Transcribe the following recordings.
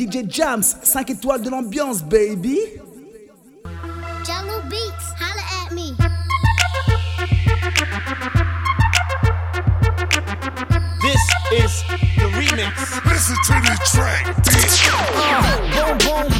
DJ Jams, 5 étoiles de l'ambiance, baby. Jello Beats, holla at me. This is the remix. Listen to the track, bitch. Uh, boom, boom,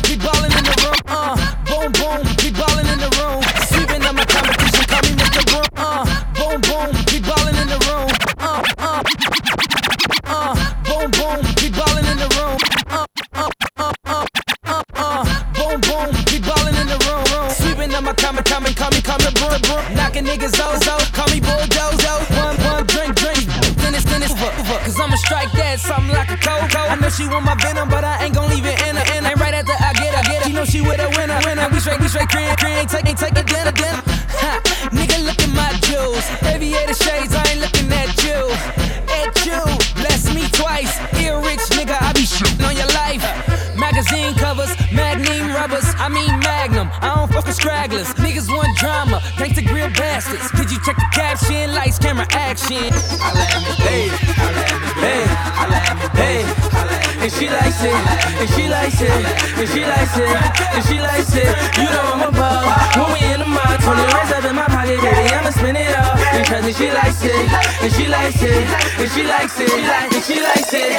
And she likes it, and she likes it, and she likes it, and she likes it.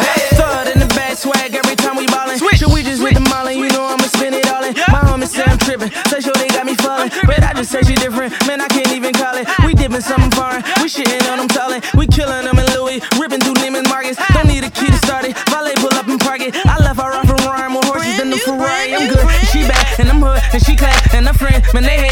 Hey, throw in the bag, swag every time we ballin'. Should we just with the mallin'? You know I'ma spend it all in. My homies say I'm trippin', say sure they got me fallin', but I just say she different. Man, I can't even call it. We dippin' something foreign, we shittin' on them tallin'. We killin' them in Louis, rippin' through Neiman Marcus. Don't need a key to start it. Valet pull up and park it. I left her off from rhyme with horses than the Ferrari. I'm good, she bad, and I'm hood, and she class, and I'm friend. Man, they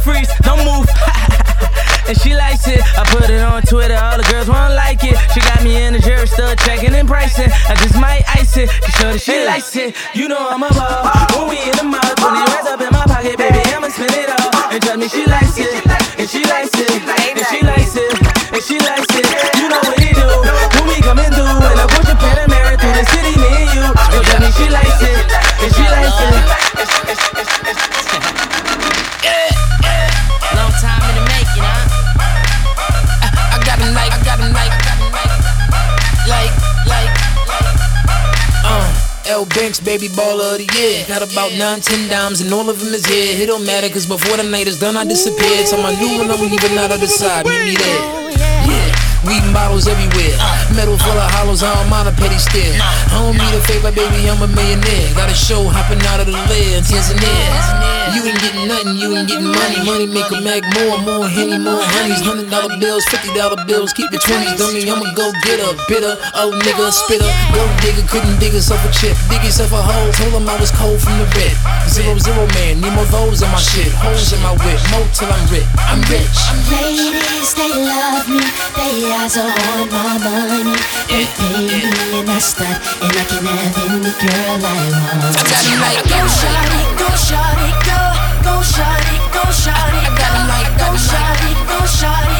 freeze, don't move. and she likes it. I put it on Twitter, all the girls won't like it. She got me in the jury store checking and pricing. I just might ice it, cause sure that she likes it. You know I'm a ball. When we in the mall, 20 racks up in my pocket, baby, I'ma spend it all. And trust me, she likes it, L Banks, baby baller of the year. Got about nine, ten dimes, and all of them is here. It don't matter, cause before the night is done, I disappeared. So my new one, I'm leaving out of the side. Meet me there. Oh, Weeding bottles everywhere. Metal full of hollows, I don't a petty stare. I don't need a favor, baby, I'm a millionaire. Got a show hopping out of the lid, Tanzania. You ain't getting nothing, you ain't getting money. Money make a mag more, more henny, more honeys. Hundred dollar bills, fifty dollar bills, keep the twenties. Dummy, I'ma go get a bitter, oh nigga, spitter. Go digger, couldn't dig herself a chip. Dig yourself a hole, told him I was cold from the red. Zero, zero man, need more those in my shit. Holes in my whip, more till I'm rich. I'm rich. Ladies, they love me. They eyes are on my money. Pay me and I stunt, and I can have any girl I want. I like, Go shawty, go shawty, go, go shawty, go shawty, go like. shawty, go shawty,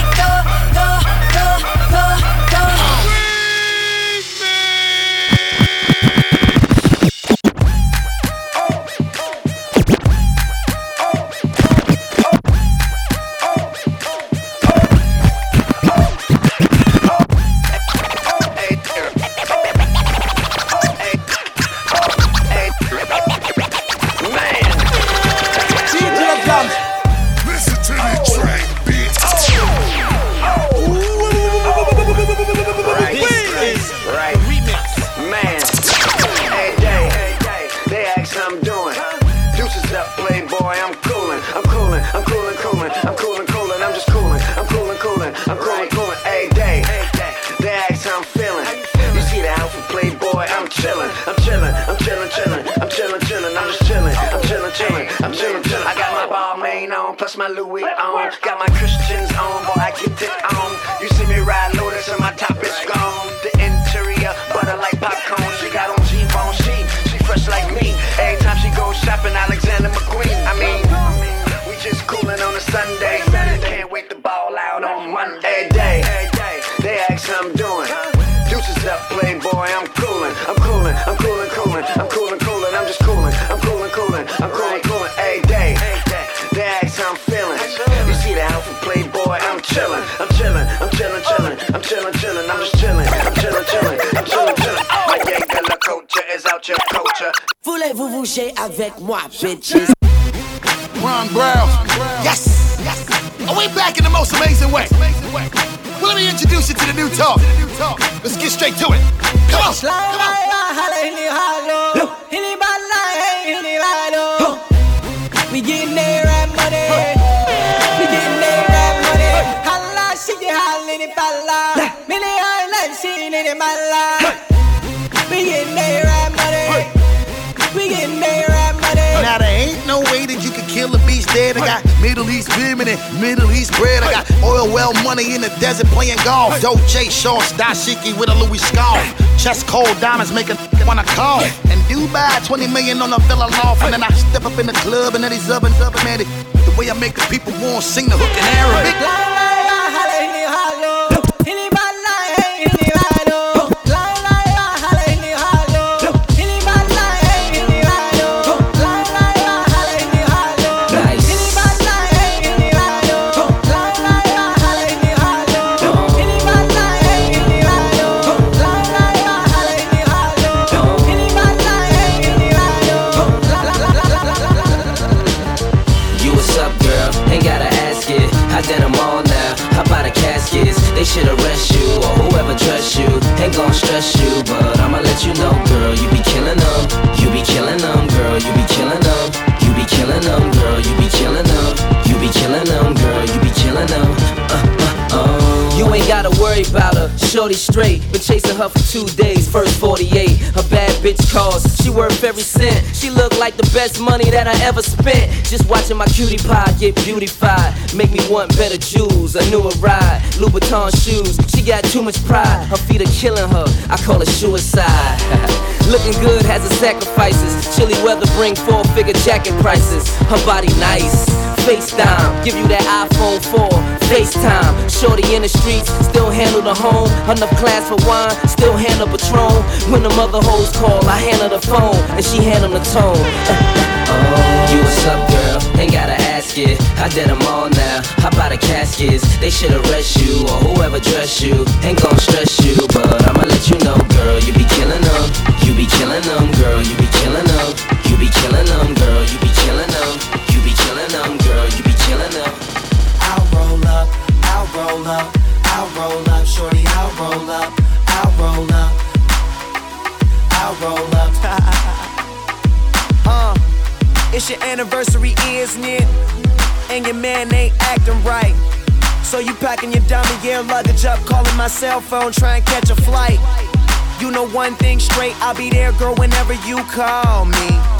I'm feelin'. You see the outfit, playboy. I'm chillin', I'm chillin', I'm chillin', chillin'. I'm chillin', chillin', I'm just chillin'. I'm chillin', chillin', I'm chillin', chillin'. Oh, my gang de la culture is out your culture. Voulez-vous bouger avec moi, bitches? Ron Brown. Yes. yes. Are we back in the most amazing way? Well, let me introduce you to the new talk. Let's get straight to it. Come on. Come on. Middle East Middle East bread. I got oil well money in the desert playing golf. Doja shorts, dashiki with a Louis scarf. Chest cold diamonds make a wanna call. And Dubai, 20 million on a villa loft. And then I step up in the club and then he's up and up and man. The way I make the people want sing the hook in Arabic. You, but I'ma let you know, girl. You be killing them. You be killing them, girl. You be killing them. You be killing them, girl. You be killing them. You be killing them, girl. You be killing them. Uh, uh, uh. You ain't gotta worry about shorty straight. Been chasing her for two days, first 48. A bad bitch cost, she worth every cent. She look like the best money that I ever spent. Just watching my cutie pie get beautified. Make me want better jewels, a newer ride. Louboutin shoes, she got too much pride. Her feet are killing her, I call it suicide. Looking good has its sacrifices. Chilly weather bring four figure jacket prices. Her body nice. FaceTime, give you that iPhone 4, FaceTime. Shorty in the streets, still handle the home. Enough class for wine, still handle Patron. When the mother hoes call, I handle the phone, and she handle the tone. oh, you what's up, girl? Ain't gotta ask it. I did them all now. How about the caskets? They should arrest you or whoever dress you. Ain't gon' stress you, but I'ma let you know, girl. You be killing them. You be killing them, girl. You be killing them. You be killing them, girl. You be killing them. You be killing them, girl. You be killing them. I'll roll up, I'll roll up, roll up. uh, it's your anniversary, isn't it? And your man ain't acting right. So you packing your dummy gear luggage up, calling my cell phone, trying to catch a flight. You know one thing straight, I'll be there, girl, whenever you call me.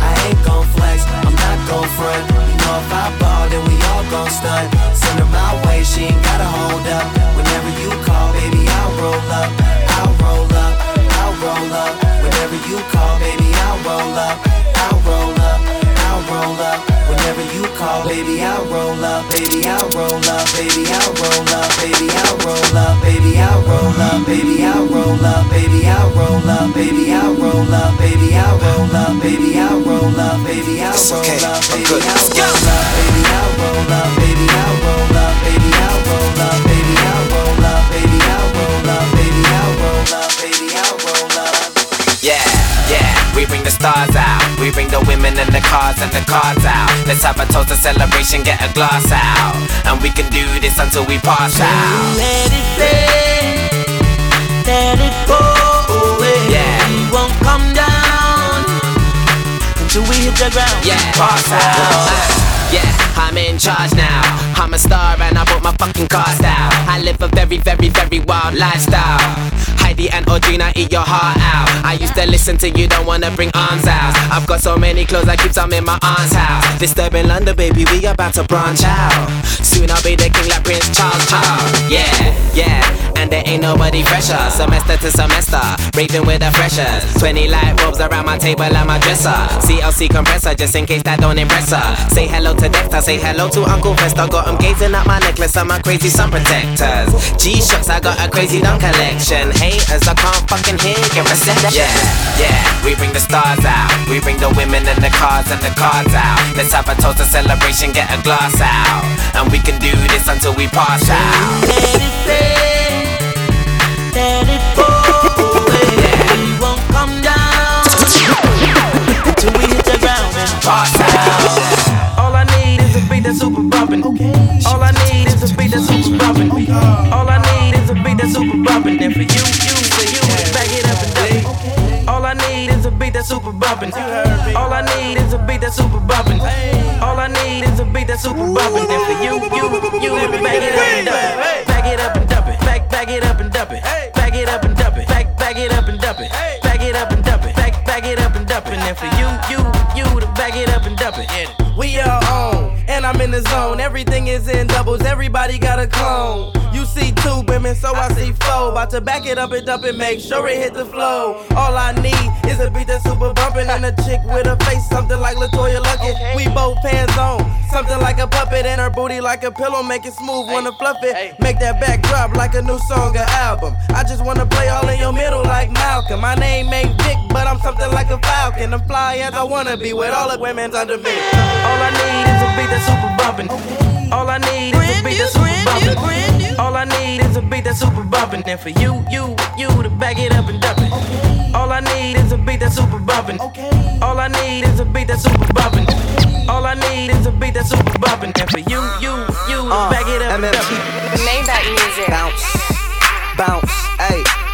Ain't gon' flex, I'm not gon' front. You know if I ball, then we all gon' stunt. Send her my way, she ain't gotta hold up. Whenever you call, baby, I'll roll up. I'll roll up, I'll roll up. Whenever you call, baby, I'll roll up. I'll roll up, I'll roll up. Whenever you call, baby, I'll roll up. Baby, I'll roll up. Baby, I'll roll up. Baby, I'll roll up. Baby, I'll roll up. Baby, I'll roll up. Baby, I'll roll up. Baby, I'll roll up. Baby, I'll roll up. Baby, I'll roll up. Baby, I'll roll up. Baby, I'll roll up. Baby, I'll roll up. Baby, I'll roll up. Baby, I'll roll up. Baby, I'll roll up. Baby, I'll roll up. Baby, I'll roll up. Baby, I'll we bring the stars out. We bring the women and the cars and the cards out. Let's have a toast, a celebration, get a glass out. And we can do this until we pass out. Let it play, let it go away. Yeah. We won't come down until we hit the ground. Yeah, pass out. Yeah, I'm in charge now. I'm a star and I brought my fucking cars out. I live a very, very, very wild lifestyle. Heidi and Audrina, eat your heart out. I used to listen to you, don't wanna bring arms out. I've got so many clothes, I keep some in my aunt's house. Disturbing London, baby, we about to branch out. Soon I'll be the king like Prince Charles, Charles. Yeah, yeah, and there ain't nobody fresher. Semester to semester, raving with the freshers. 20 light bulbs around my table and my dresser. CLC compressor, just in case that don't impress her. Say hello to Dexter, say hello to Uncle Fester. Got him gazing at my necklace and my crazy sun protectors. G-Shocks, I got a crazy dumb collection. Haters, I can't fucking hear your reception. Yeah, yeah, we bring the stars out. We bring the women and the cars and the cards out. Let's have a toast, a celebration, get a glass out. And we can do this until we pass out. Let it fade, let it. We won't come down till we hit the ground and Pass out. Beat that's super bumpin'. All I need is a beat that's super bumpin'. All I need is a beat that's super bumpin'. And for you, you, for you, back it up and down. All I need is a beat that's super bumpin'. All I need is a beat that's super bumpin'. All I need is a beat that's super bumpin'. And for you, you, you, back it up and dump it. Back it up and dump it. Back, back it up and dump it. Back it up and dump it. Back, back it up and dump it. Back it up and dump it. Back, back it up and dump it. And for you, you, you to back it up and dump it. We are and I'm in the zone. Everything is in doubles, everybody got a clone. You see two women, so I see four. About to back it up and dump it, make sure it hit the flow. All I need is a beat that's super bumpin' and a chick with a face, something like LeToya Luckett. We both pants on, something like a puppet, and her booty like a pillow, make it smooth, wanna fluff it. Make that back drop like a new song or album. I just wanna play all in your middle like Malcolm. My name ain't Vick, but I'm something like a falcon. I'm fly as I wanna be with all the women's under me. All I need is a beat that's super bumpin'. All I need is a beat that's super bumpin'. All I need is a beat that's super bumpin'. And for you, you, you to back it up and dump it. All I need is a beat that's super bumpin'. All I need is a beat that's super bumpin'. All I need is a beat that's super bumpin'. And for you, you, you to uh, back it up and dump it. Maybach music. Bounce, bounce, ayy.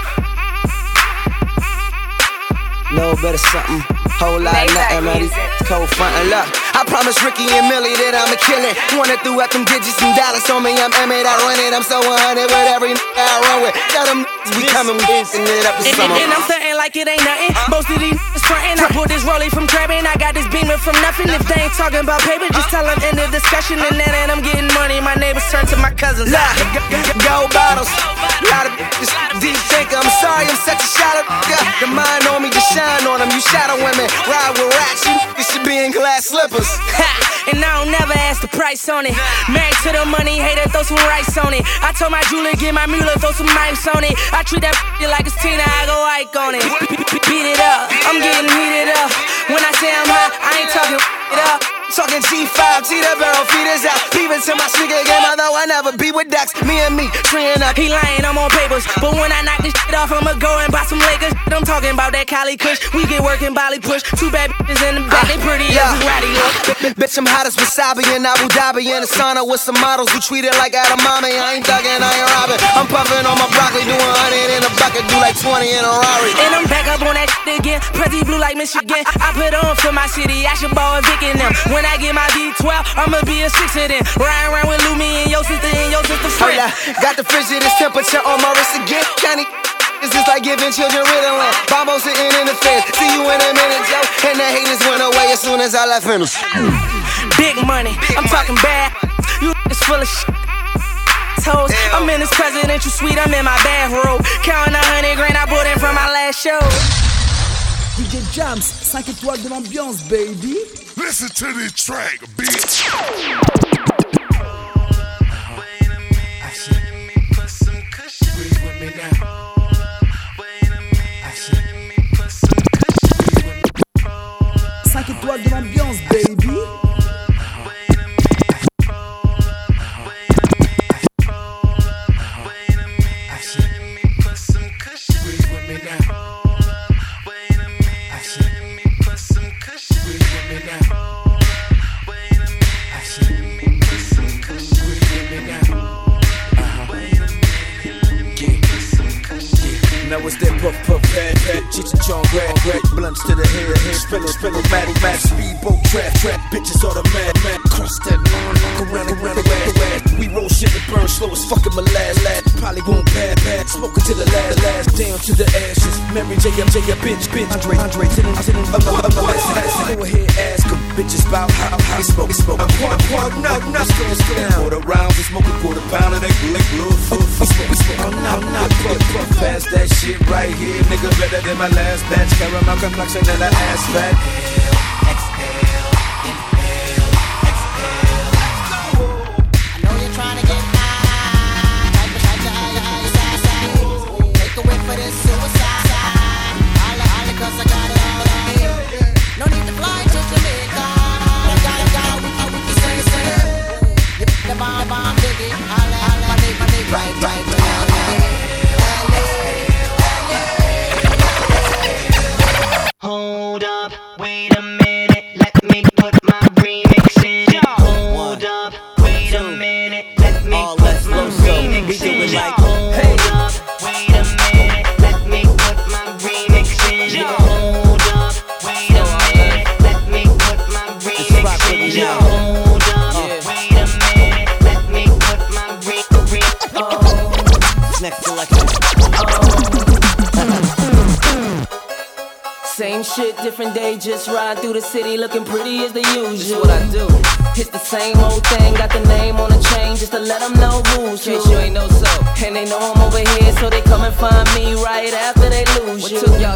Little bit of something, whole lot of nothing, man. Cold front and luck. I promise Ricky and Millie that I'ma kill it. Wanna throw out them digits and dollars on me. I'm M8, I run it. I'm so 100 with every n- I run with. Tell them we coming, we dancing it up this And, summer. and I'm stunting like it ain't nothing. Most of these niggas frontin'. I pulled this rollie from trapping. I got this beamer from nothing. If they ain't talking about paper, just tell them end the discussion. And then and I'm getting money. My neighbors turn to my cousins. Look, gold bottles, lot of bitches. Deep think I'm sorry, I'm such shadow ride with rats. You, should be in glass slippers. Ha! And I don't never ask the price on it. Married to the money, hater, throw some rice on it. I told my jeweler, get my mule, throw some mics on it. I treat that like it's Tina, I go Ike on it. Beat it up, I'm getting heated up. When I say I'm hot, I ain't talking it up. Talking G5, see the barrel feeders out. Peeping to my sneaker game, although I never be with Dax. Me and me, treeing up. He lying, I'm on papers. But when I knock this shit off, I'ma go and buy some Lakers. I'm talking about that Cali Kush. We get working, Bali push. Two bad bitches in the back, they pretty ah, Yeah. as ratty look. Bitch, I'm hot as wasabi in Abu Dhabi in the sauna with some models who treat it like edamame. I ain't thugging, I ain't robbing. I'm puffing on my broccoli, doing 100 in a bucket, do like 20 in a Rari. And I'm back up on that shit again. Pretty blue like Michigan. I put on for my city. I should ball Vic and them. When I get my V12, I'ma be a six of them. Riding around with Lumi and your sister and your sister friend. yeah, got the frigidest temperature on my wrist again. County, it's just like giving children Ritalin. Bombo sitting in the fence. See you in a minute, Joe. And the haters went away as soon as I left Venice. Big money. I'm talking bad. You is full of shit. Toes. I'm in this presidential suite. I'm in my bathrobe. Counting a hundred grand I bought in from my last show. DJ Jams, 5 étoiles de l'ambiance, baby. Listen to this track, bitch. Étoiles de l'ambiance, baby. It's that puff puff Cheech and Chong grab grab blunts to the head head spilling spilling matty matty speedball boat trap, trap, bitches all the mad, mad. Cross that line, fuck around, around, around, around. We roll shit that burn slow as fucking my last, last. Probably won't bad, bad. Smoking to the last, last. Down to the ashes. Mary J, M, J, a bitch, bitch. Andre, Andre, sitting, sitting, I'm I'm last, last. Go ahead, ask them bitches about how, how smoke, smoke. I'm quite, quite, knock, knock, stand, stand. Quarter rounds, we smoking quarter pound of that glue, glue. We smoke, we smoke, I'm not, not, puff. Pass that shit right here, nigga. Better than my last batch. Caramel complexion and an ass fat. Right,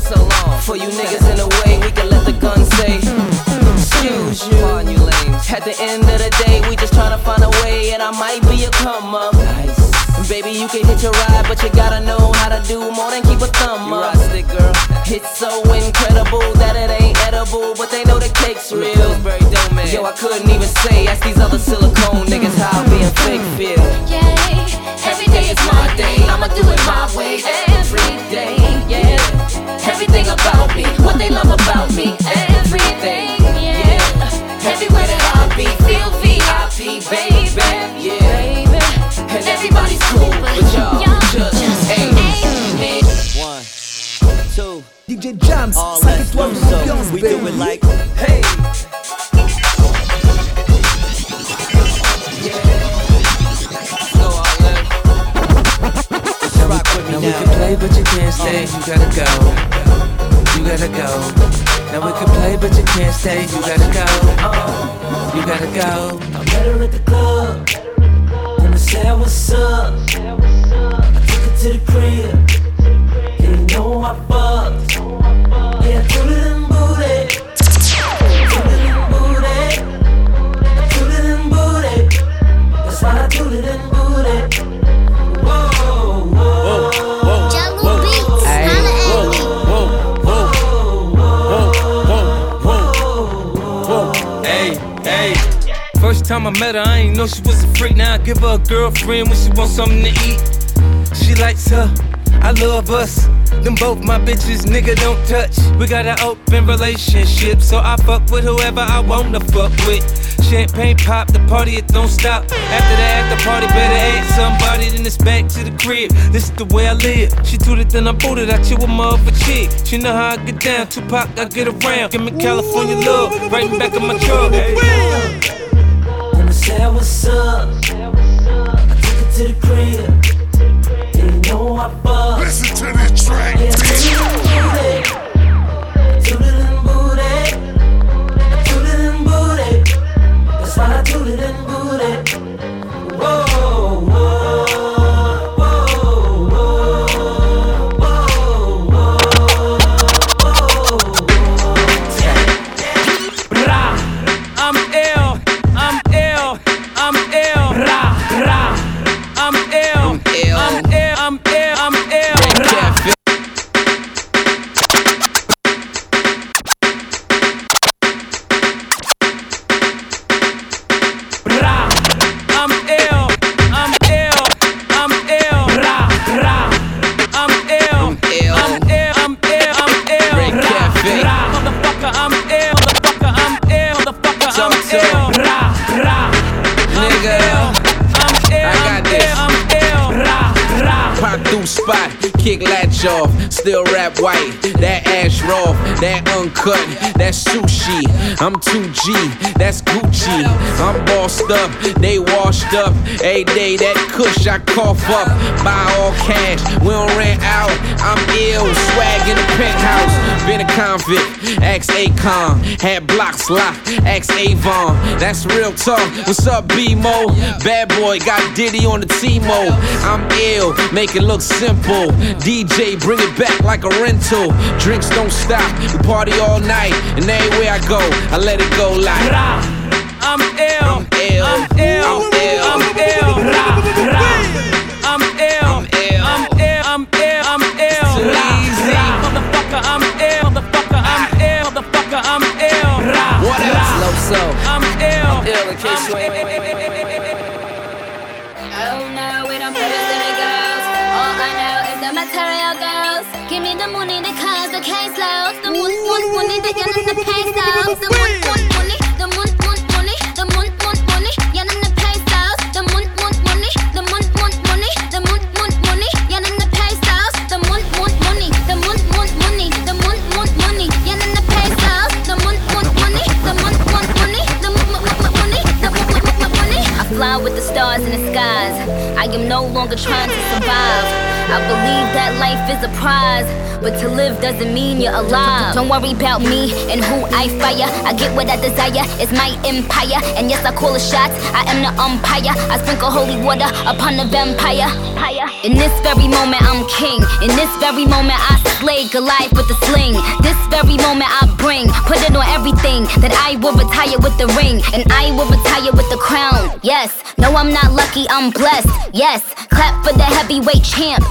what you. so long? For you niggas in the way, we can let the gun say, excuse you. On you lames. At the end of the day, we just tryna find a way, and I might be a come up. Nice. Baby, you can hit your ride, but you gotta know how to do more than keep a thumb you up. Stick, girl. It's so incredible that it ain't edible, but they know the cake's real. Yo, I couldn't even say, ask these other silicone niggas how being fake feel. Every day is my day, I'ma do it my way. Every We do it like, hey. Just rock with me Now we can play, but you can't stay. Uh, you gotta go. You gotta go. Now we can play, but you can't stay. You gotta go. Uh, you gotta go. I met her at the club. And I said, What's up? I took her to the crib. Know she was a freak. Now I give her a girlfriend when she wants something to eat. She likes her, I love us. Them both my bitches, nigga, don't touch. We got an open relationship, so I fuck with whoever I wanna fuck with. Champagne pop, the party it don't stop. After that, the party better add somebody, then it's back to the crib. This is the way I live. She tooted, then I booted. I chill with my other chick. She know how I get down. Tupac, I get around. Give me California love, right in back of my truck. Said, What's up? I took it to the crib. And you know I fucked. Listen to this track, Yeah, off. Still rap white, that ash raw, that uncut, that sushi. I'm 2G, that's Gucci. I'm bossed up, they washed up. A day that kush I cough up. Buy all cash, we don't rent out. I'm ill, swag in the penthouse. Been a convict, ex Akon. Had blocks locked, ex Avon. That's real talk. What's up, B-Mo? Bad boy, got Diddy on the T-Mo. I'm ill, make it look simple. DJ, bring it back like a rental. Drinks don't stop, we party all night. And everywhere I go, I let it go like. I'm ill. I'm ill. I'm ill. I'm ill. I'm ill. Case loads. The moon, moon, money, the yen and the pesos. The moon, moon, money, the moon, moon, money, the moon, moon, money, yen and the pesos. The moon, moon, money, the moon, moon, money, the moon, moon, money, yen and the pesos. The moon, moon, money, the moon, moon, money, the moon, moon, money, yen and the pesos. The moon, moon, money, the moon, moon, money, the moon, moon, moon, the moon, moon, moon, money. I fly with the stars in the skies. I am no longer trying to survive. I believe that life is a prize, but to live doesn't mean you're alive. Don't worry about me and who I fire. I get what I desire, it's my empire. And yes, I call the shots, I am the umpire. I sprinkle holy water upon the vampire. In this very moment, I'm king. In this very moment, I slay Goliath with the sling. This very moment, I bring, put it on everything that I will retire with the ring. And I will retire with the crown. Yes, no, I'm not lucky, I'm blessed. Yes, clap for the heavyweight champ,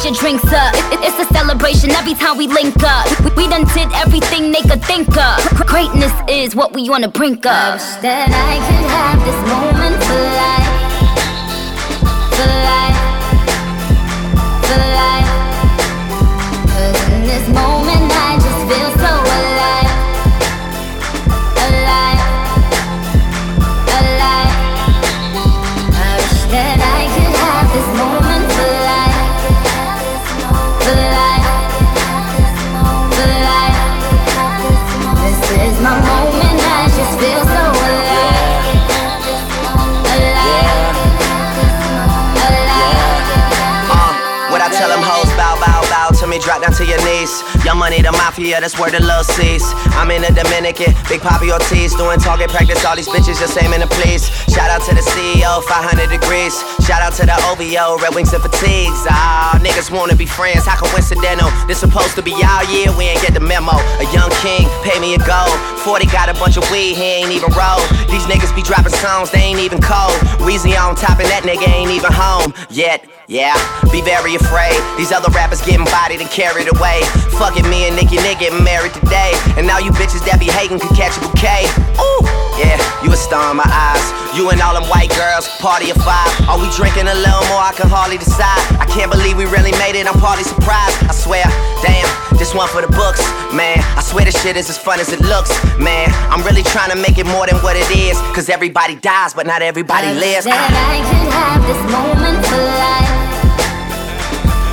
Put your drinks up. It- it's a celebration every time we link up. We, done did everything they could think of. Greatness is what we on the brink of. That I could have this moment for life. mayonnaise Young money, the mafia, that's where the love sees. I'm in the Dominican, Big Papi Ortiz, doing target practice, all these bitches just aiming to please. Shout out to the CEO, 500 degrees. Shout out to the OVO, Red Wings and Fatigues. Ah, niggas wanna be friends, how coincidental? This supposed to be our year, we ain't get the memo. A young king, pay me a gold. 40 got a bunch of weed, he ain't even roll. These niggas be dropping songs, they ain't even cold. Weezy on top, and that nigga ain't even home yet. Yeah, be very afraid. These other rappers getting bodied and carried away. Fucking me and Nicki Nick getting married today. And now you bitches that be hating could catch a bouquet. Ooh, yeah, you a star in my eyes. You and all them white girls, party of five. Are we drinking a little more? I can hardly decide. I can't believe we really made it. I'm partly surprised. I swear, damn, this one for the books, man. I swear this shit is as fun as it looks, man. I'm really trying to make it more than what it is. Cause everybody dies, but not everybody lives. That I could have this moment for life.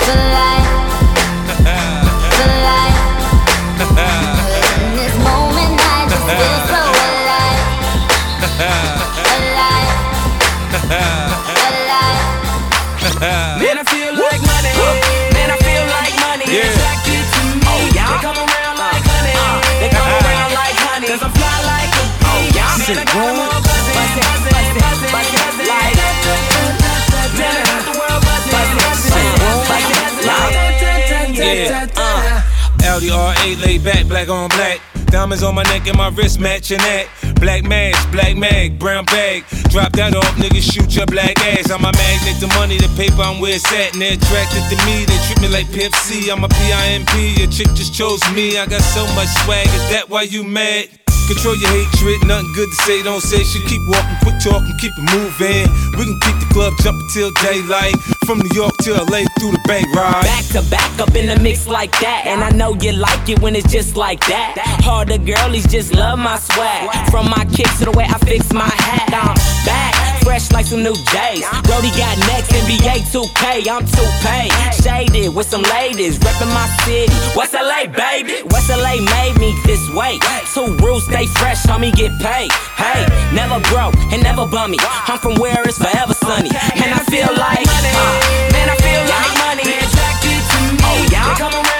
For life. Feel so alive. Alive. Alive. Man, I feel like money. Man, I feel like money. Yeah. Attracted to me. They come around like honey. They come around like honey. Cause I'm fly like a bee. Man, I got them all buzzing, buzzing, buzzing, buzzing, buzzing, like Man, I got the world buzzing, buzzing, buzzing, buzzing, buzzing, Yeah, uh. LDR8 laid back, black on black. Diamonds on my neck and my wrist matching that. Black mask, black mag, brown bag. Drop that off, niggas shoot your black ass. I'm a magnet, the money, the paper, I'm where it's at. And they're attracted to me, they treat me like Pimp C. I'm a PIMP, your chick just chose me. I got so much swag, is that why you mad? Control your hatred, nothing good to say, don't say shit. Keep walking, quit talking, keep it moving. We can keep the club jumping till daylight. From New York to LA through the Bay Ride. Back to back up in the mix like that. And I know you like it when it's just like that. Harder girlies just love my swag. From my kicks to the way I fix my hat. I'm back, fresh like some new J's. Brody got next, NBA 2K. I'm 2K. Shaded with some ladies, reppin' my city. West LA, baby. West LA made me this way. Two rules, stay fresh, homie, get paid. Hey, never broke and never bummy. I'm from where it's forever sunny. And I feel like, uh, man, I feel like money. They attracted to me. Oh, yeah. They come around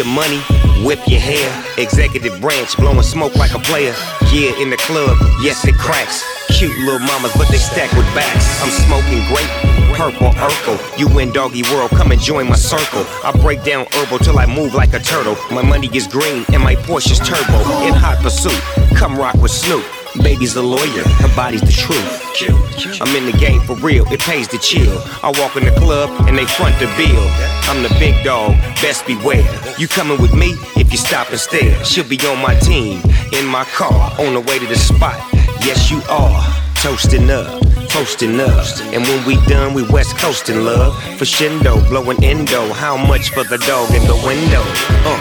your money, whip your hair. Executive branch blowing smoke like a player. Yeah, in the club, yes it cracks. Cute little mamas, but they stack with backs. I'm smoking grape, purple Urkel. You in doggy world, come and join my circle. I break down herbal till I move like a turtle. My money is green and my Porsche's turbo. In hot pursuit, come rock with Snoop. Baby's a lawyer, her body's the truth. I'm in the game for real, it pays to chill. I walk in the club and they front the bill. I'm the big dog, best beware. You coming with me if you stop and stare. She'll be on my team, in my car, on the way to the spot. Yes, you are. Toasting up, toasting up. And when we done, we west coasting love. For Shindo, blowing endo. How much for the dog in the window? Uh.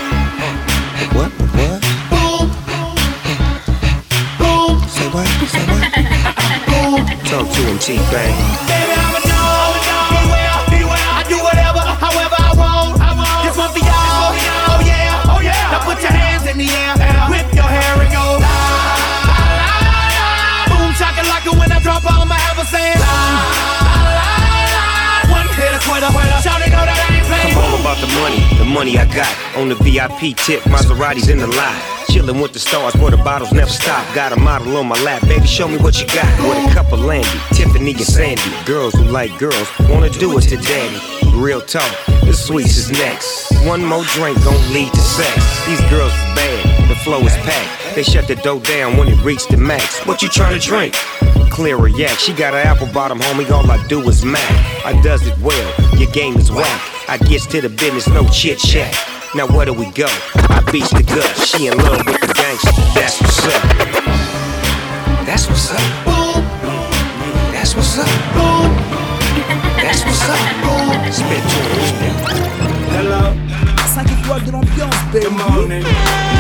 What? What? Talk to him, T-Bang. Baby, I'm a dog. Beware, beware. I do whatever, however I want. This one for y'all. Oh yeah, oh yeah. Now put your hands in the air. Whip your hair and go. La, la, la, la. Boom, shakalaka when I drop on my ever saying. La, la, la. One hit a quitter. Shout it, know that I ain't playing. I'm all about the money, the money I got. On the VIP tip, Maserati's in the lot. Chillin' with the stars where the bottles never stop. Got a model on my lap, baby, show me what you got. With a cup of Landy, Tiffany and Sandy. Girls who like girls wanna do it to daddy. Real talk, the sweets is next. One more drink gon' lead to sex. These girls is bad, the flow is packed. They shut the door down when it reached the max. What you tryna drink? Clear a yak. She got an apple bottom, homie. All I do is mac. I does it well. Your game is whack. I gets to the business, no chit chat. Now where do we go? I beats the gut. She in love with the gangster. That's what's up. That's what's up. That's what's up. That's what's up. Spit to her. Hello. 5 étoiles de l'ambiance, baby. Good morning.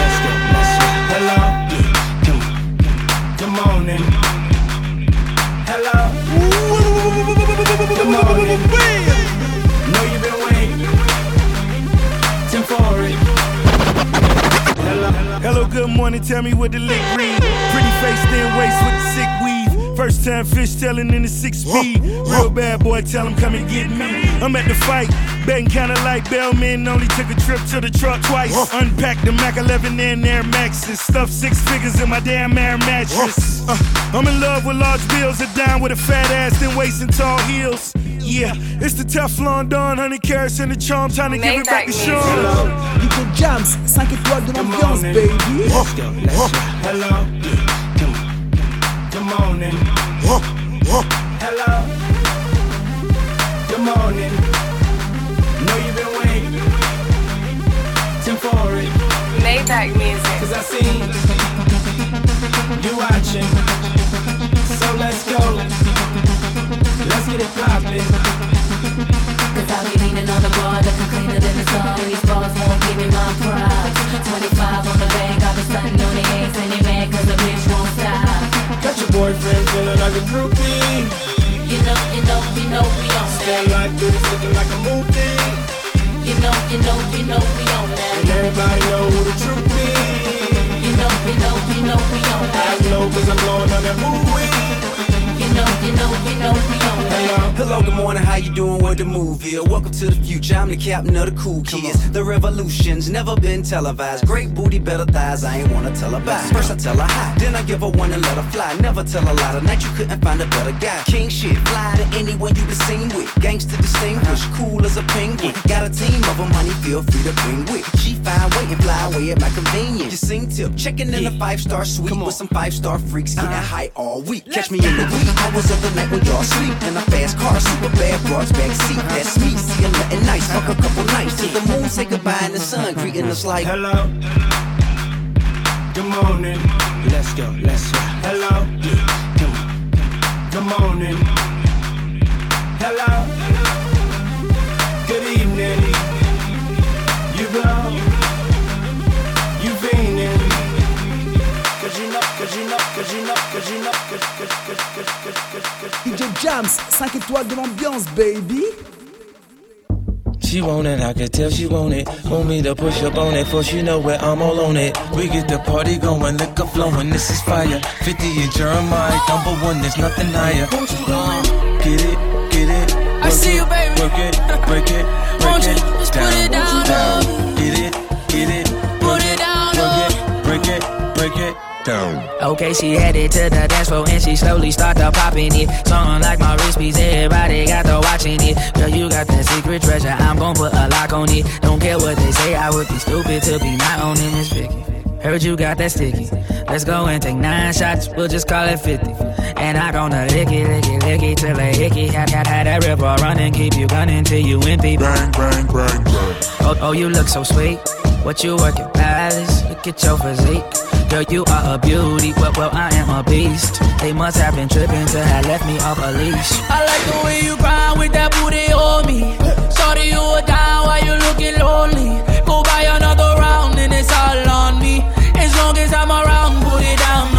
Tell me what the lick read. Pretty face, thin waist with the sick weave. First time fish telling in the six speed. Real bad boy, tell him come and get me. I'm at the fight, betting kinda like Bellman. Only took a trip to the truck twice. Unpacked the Mac 11 and Air Maxes. Stuffed six figures in my damn air mattress. Uh, I'm in love with large bills, a dime with a fat ass, then waist and tall heels. Yeah, it's the Teflon Don, honey carrots and the charm, time to give it back to Sean. DJ Jams, 5 étoiles de l'ambiance, baby. Let's go. Let's go. Hello. Good morning. Eh. Hello. Good morning. Eh. Know you've been waiting. Tim for it. Maybach music. Cause I see you watching. So let's go. Get it poppin'. Cause I be leaning on the bar, looking cleaner than the sun. These bars won't give me my props. 25 on the bank, I've been stunting on the eggs, and they mad cause the bitch won't stop. Got your boyfriend feeling like a groupie. You know, you know, you know we on Stand that. like this, looking like a movie. You know, you know, you know we on that. And everybody know who the truth be. You know, you know, you know we on I that. know cause I'm blowing on that movie. You know, you know, you know we on it. Hello, good morning, how you doing? What the movie? Welcome to the future, I'm the captain of the cool kids. The revolution's never been televised. Great booty, better thighs, I ain't wanna tell her bye. First I tell her hi, then I give her one and let her fly. Never tell a lie, tonight you couldn't find a better guy. King shit, fly to anyone you been seen with. Gangsta distinguished, cool as a penguin. Got a team of them, honey, feel free to bring with. She fine, wait and fly away at my convenience. You sing tip, checking in a five star suite with some five star freaks, getting high all week. Catch me in the wee hours of the night when y'all sleep. In a fast car, super bad broads back seat. That's me, see I'm nothing nice. Fuck a couple nights till the moon say goodbye and the sun greeting us like hello. Good morning. Let's go, let's go. Hello. Good morning. Hello. DJ Jams, 5 étoiles de l'ambiance, baby. She want it, I can tell she want it. Want me to push up on it, for she know where I'm all on it. We get the party going, liquor flowing, this is fire. 50 and Jeremiah, number one, there's nothing higher. Get it, get it. I see you, baby. Work it, break it, break Won't you it, just put it down down. on Get it, get it, Put it down work it, break it, break it, down. Okay, she headed to the dance floor and she slowly started popping it. Something like my wrist piece, everybody got to watching it. Girl, you got that secret treasure, I'm gon' put a lock on it. Don't care what they say, I would be stupid to be not owning this Vicky. Heard you got that sticky. Let's go and take nine shots, we'll just call it 50. And I gonna lick it, lick it, lick it till a hickey. Had, had, had that river running, keep you gunning till you empty. Bang, bang, bang, bang. Oh, oh, you look so sweet. What you working, palace? Look at your physique. Girl, you are a beauty, well, well, I am a beast. They must have been tripping to have left me off a leash. I like the way you grind with that booty on me. Sorry you were down while you looking lonely. Go buy another round and it's all on me. As long as I'm around, put it down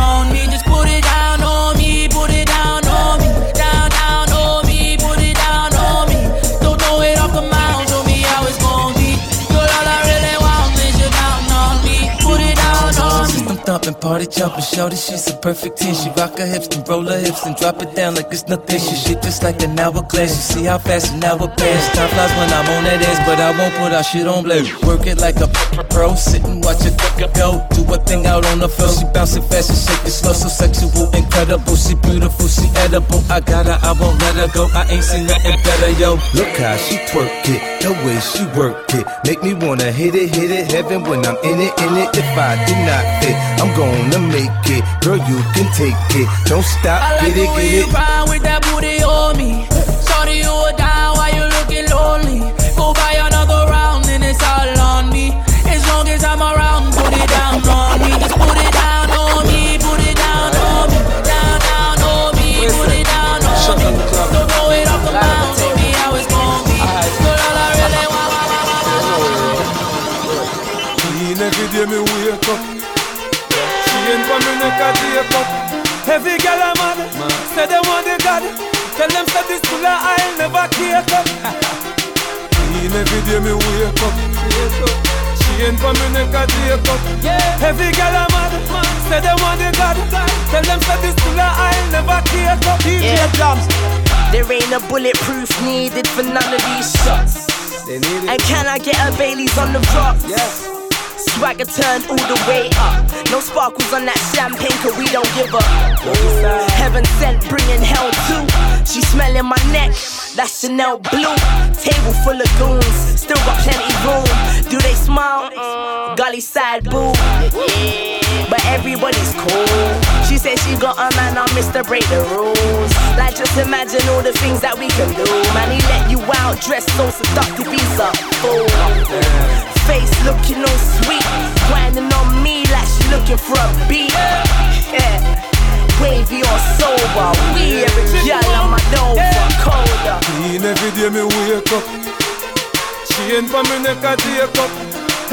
thumping, party jumping, shorty, she's a perfect 10. She rock her hips and roll her hips and drop it down like it's nothing. She shit just like an hourglass. You see how fast an hour pass. Time flies when I'm on that ass, but I won't put our shit on blast. Work it like a pro, sit and watch it go. Do a thing out on the floor. She bouncing fast and shake it slow, so sexual, incredible. She beautiful, she edible. I got her, I won't let her go. I ain't seen nothing better, yo. Look how she twerk it, the way she work it. Make me wanna hit it, hit it, heaven when I'm in it, in it. If I did not fit, I'm gonna make it. Girl, you can take it. Don't stop, I like get it, the way get you it. grind with that booty on me. Sorry you were down while you looking lonely. Go buy another round and it's all on me. As long as I'm around, put it down on me. Just put it down on me, put it down on me. Down, down on me, put it down on me. Don't throw it off the mound, tell me how it's gonna be. Girl, all I really want, want, want, want, want. Clean every day me wake up. She ain't for me neck a take up. Every girl I'm mad, say they want the God. Tell them say this full of I'll never cake up. Every day me wake up. She ain't for me neck a take up. Every girl I'm mad, say they want the God. Tell them say this full of I'll never cake up. Yeah. Drums. There ain't a bulletproof needed for none of these shots. And can I get a Bailey's on the rocks? Swagger turned all the way up. No sparkles on that champagne, cause we don't give up. Heaven sent, bringing hell too. She smelling my neck, that's Chanel blue. Table full of goons, still got plenty room. Do they smile? Gully side boo. But everybody's cool. Said she got a man on Mr. Break the rules. Like just imagine all the things that we can do. Man, he let you out, dressed so seductive, he's a fool. Face looking all sweet, grinding on me like she looking for a beat. Yeah. Wavy or sober, we every girl on my door colder. Clean every day me wake up. She ain't for me neck a take up.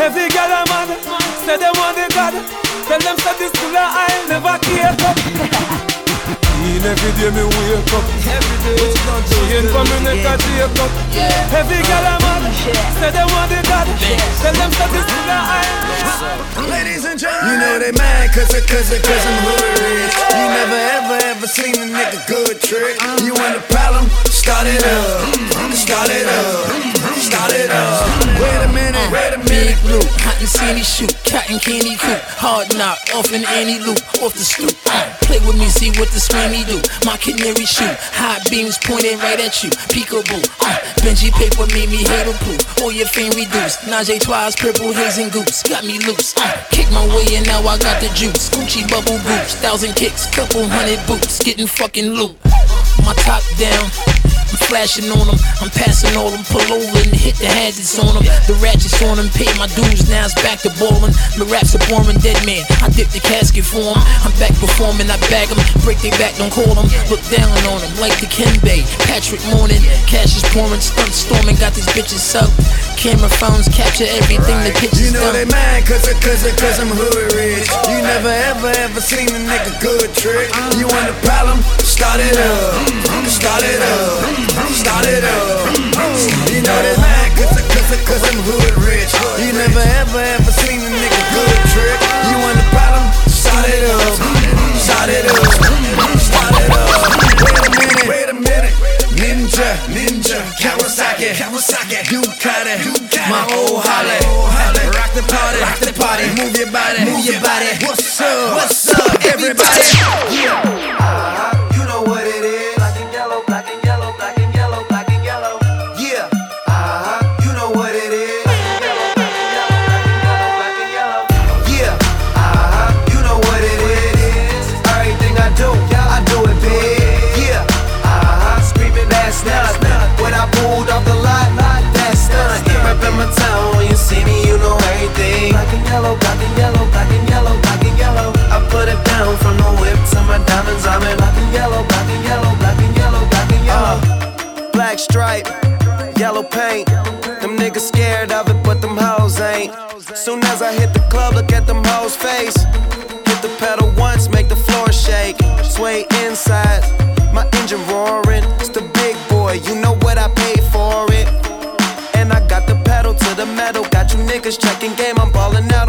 Every girl I'm mad, say they want the God. Tell them say this of I'll never cake up. clean every day me wake up. Every day. Gonna do? Chain for me neck a take up. Yeah. Every girl I'm on, say they want the God. Tell them that this is the eye. Ladies and gentlemen, you know they mad cause, I- cause, I- cause I'm hood rich. You never ever ever seen a nigga good trick. Uh-huh. You want a problem? Start it up. Start it up. Start it up. Wait a minute. Wait a minute. Big loop, hot and sandy shoot, cotton candy coop, hard knock, off in any loop, off the stoop. Play with me, see what the screamy do. My canary shoot, hot beams pointed right at you. Peekaboo, uh, Benji paper made me hate proof. All your fame reduced. Najee twice, purple haze and goose, got me loose. Uh, kick my way and now I got the juice. Gucci bubble boots, thousand kicks, couple hundred boots, getting fucking loot. My top down. I'm flashing on them, I'm passing all them, pull over and hit the hazards on them. The ratchets on them, pay my dues, now it's back to ballin'. My raps are boring, dead man. I dip the casket for 'em. I'm back performing, I bag 'em, break their back, don't call 'em. Look down on 'em like the Kenbay. Patrick Morning, cash is pouring, stunt storming, got these bitches up. Camera phones capture everything, the pictures You know they mad cause, I- cause, I- cause I'm hood rich. You never ever ever seen a nigga good trick. Uh-uh. You want a problem? Start it up. Start it up. Start it up. You know they mad cause, I- cause, I- cause I'm hood rich. You never ever ever seen a nigga good trick. You want a problem? Start it up. Start it up. Start it up. Wait a minute. Wait a minute. Ninja, ninja, Kawasaki, Kawasaki, Ducati, my old Holly. Rock the party, rock the party, move your body, move your body. What's up? What's up, everybody? Yeah. Black stripe, yellow paint. Them niggas scared of it, but them hoes ain't. Soon as I hit the club, look at them hoes' face. Hit the pedal once, make the floor shake. Sway inside, my engine roaring. It's the big boy, you know what I paid for it. And I got the pedal to the metal. Got you niggas checking game, I'm balling out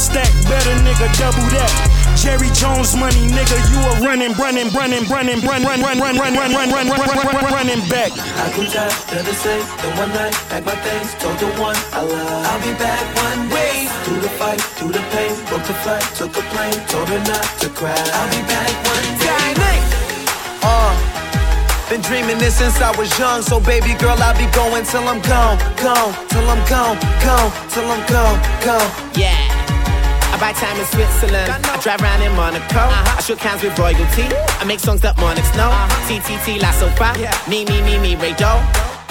stack, better nigga, double that. Jerry Jones money, nigga, you a running, running, running, running, run, run, run, run, run, run, run, run, run, run, run, running back. I grew tired of the same. The one night, pack my things, told the one I love. I'll be back one day. Through the fight, through the pain, broke the flight, took a plane, told her not to cry. I'll be back one day. Uh, been dreaming this since I was young, so baby girl, I'll be going till I'm gone, gone, till I'm gone, gone, till I'm gone, gone. Yeah. I buy time in Switzerland. I drive around in Monaco. Uh-huh. I shook hands with royalty. I make songs that monarchs know. TTT La Sofa. Me, me, me, me, Ray Doe.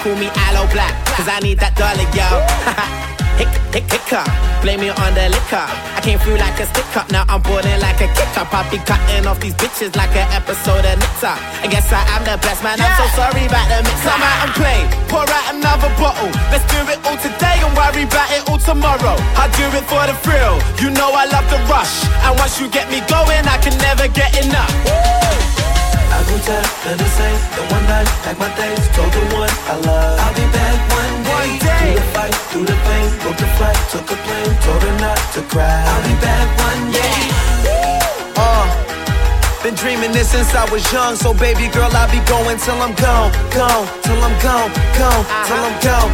Call me Aloe Blacc, cause I need that dollar, yo. Hick, hick, hiccup. Blame me on the liquor. I came through like a stick up, now I'm boarding like a kick. I be cutting off these bitches like an episode of Nixon. I guess I am the best man, I'm so sorry about the mix Come out and play, pour out another bottle. Let's do it all today and worry about it all tomorrow. I do it for the thrill, you know I love the rush. And once you get me going, I can never get enough. I grew tired of the same. The one night, pack my things, told the one I love. I'll be back one day. Through the fight, through the pain, broke the flight, took a plane, told her not to cry. I'll be back one day. Uh, been dreaming this since I was young, so baby girl, I'll be going till I'm gone, gone, till I'm gone, gone, till I'm gone.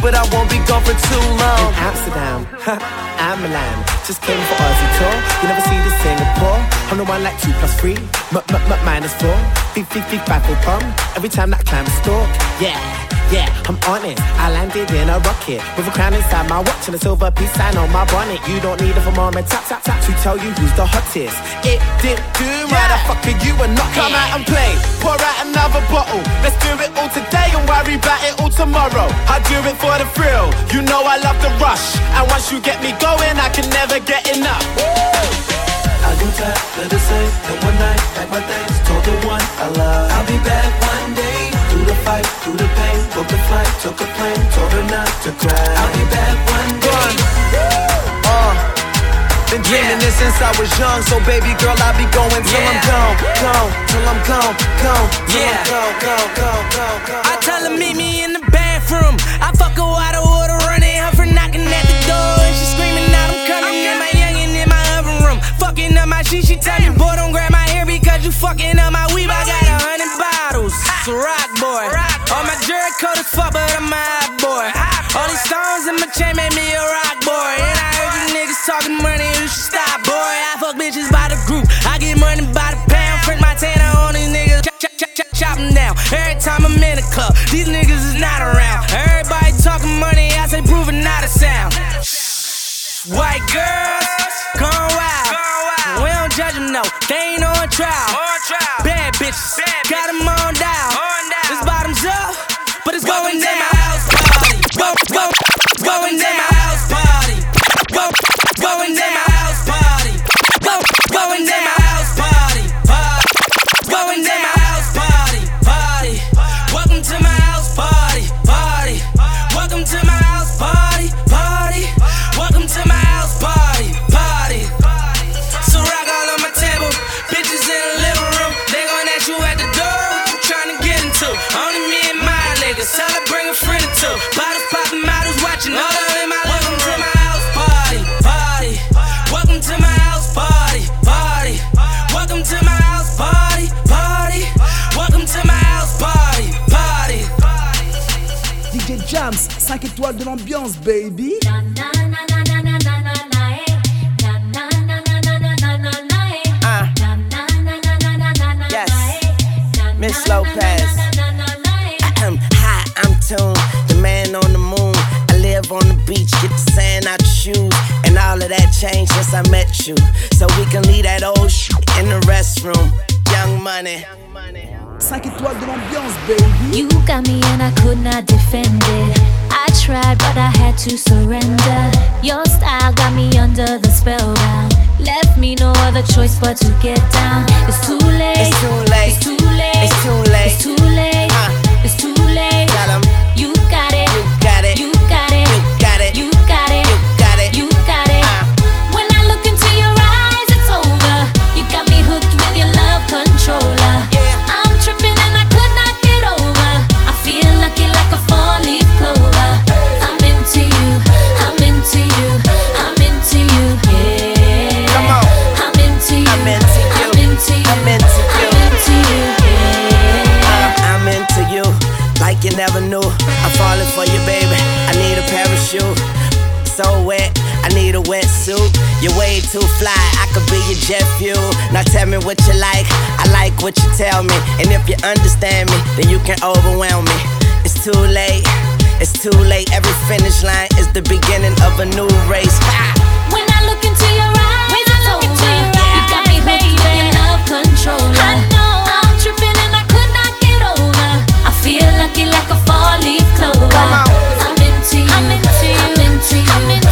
But I won't be gone for too long. In Amsterdam, I'm Milan. Just came for Aussie tour. You never see this Singapore. I'm the one like two plus three, m m m minus four. Beep beep five for pump. Every time that I climb a stalk, yeah. Yeah, I'm on it. I landed in a rocket with a crown inside my watch and a silver peace sign on my bonnet. You don't need a thermometer tap tap tap to tell you who's the hottest. It did do right. The fuck you and not Come out and play, pour out another bottle. Let's do it all today and worry about it all tomorrow. I do it for the thrill, you know I love the rush. And once you get me going, I can never get enough. I grew tired of the same. The one night, pack my things, told the one I love. I'll be back one day. Through the fight, through the pain, broke the flight, took a plane, told her not to cry. I'll be back one day. Uh, been dreaming this since I was young, so baby girl, I'll be going till I'm gone, gone, till I'm gone, gone, till I'm gone, gone, gone, gone, gone. I tell her meet me in the bathroom. I fuck her water water fucking up my weave. I got a hundred bottles. It's a rock boy. All my jerk coat is fuck, but I'm a hot boy. All these stones in my chain made me a rock boy. And I heard you niggas talking money, you should stop, boy. I fuck bitches by the group. I get money by the pound. Print my tanner on these niggas. Chop, chop, chop, chop, chop 'em down. Every time I'm in a club, these niggas is not around. Everybody talking money, I say proving not a sound. White girls, no. They ain't on trial. On trial. Bad bitches, got them on 5 étoiles de l'ambiance, baby. Ah. Yes, Miss Lopez. I'm hot, I'm tuned, the man on the moon. I live on the beach, get the sand out your shoes. And all of that changed since I met you. So we can leave that old shit in the restroom. Young money. 5 étoiles de l'ambiance, baby. You got me and I could not defend it. I tried, but I had to surrender. Your style got me under the spellbound. Left me no other choice but to get down. It's too late. It's too late. It's too late. It's too late. It's too late. Too fly, I could be your jet fuel. Now tell me what you like, I like what you tell me. And if you understand me, then you can overwhelm me. It's too late, it's too late. Every finish line is the beginning of a new race. Ha! When I look into your eyes, it's over. You got me hooked with your love controller. I know I'm tripping and I could not get over. I feel lucky like a four-leaf clover. I'm into you. I'm into you. I'm into you. I'm into you.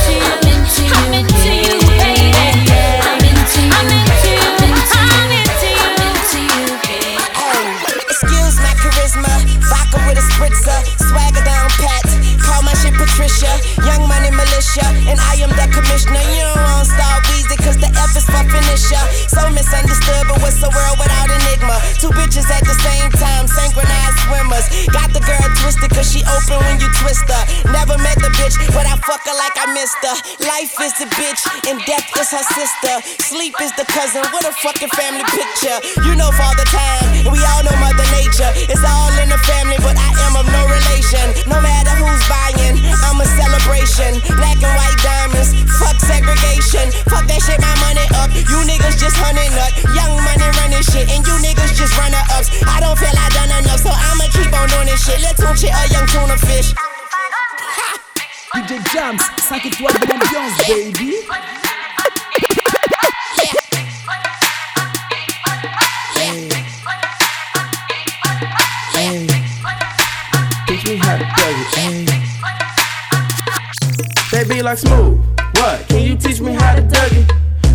Patricia, young money militia, and I am the commissioner. You for finisher. So misunderstood, but what's the world without enigma? Two bitches at the same time, synchronized swimmers. Got the girl twisted, cause she open when you twist her. Never met the bitch, but I fuck her like I missed her. Life is the bitch, and death is her sister. Sleep is the cousin, what a fucking family picture. You know Father Time, and we all know Mother Nature. It's all in the family, but I am of no relation. No matter who's buying, I'm a celebration. Black and white diamonds, fuck segregation. Fuck that shit, my money up. You niggas just hunting up. Young money running shit, and you niggas just runner ups. I don't feel I done enough, so I'ma keep on doing this shit. Let's tune shit a young tuna fish. DJ Jams, 5 étoiles de l'ambiance, baby. Teach me how to play it. Hey. They be like smooth. What? Can you teach me how to dug it?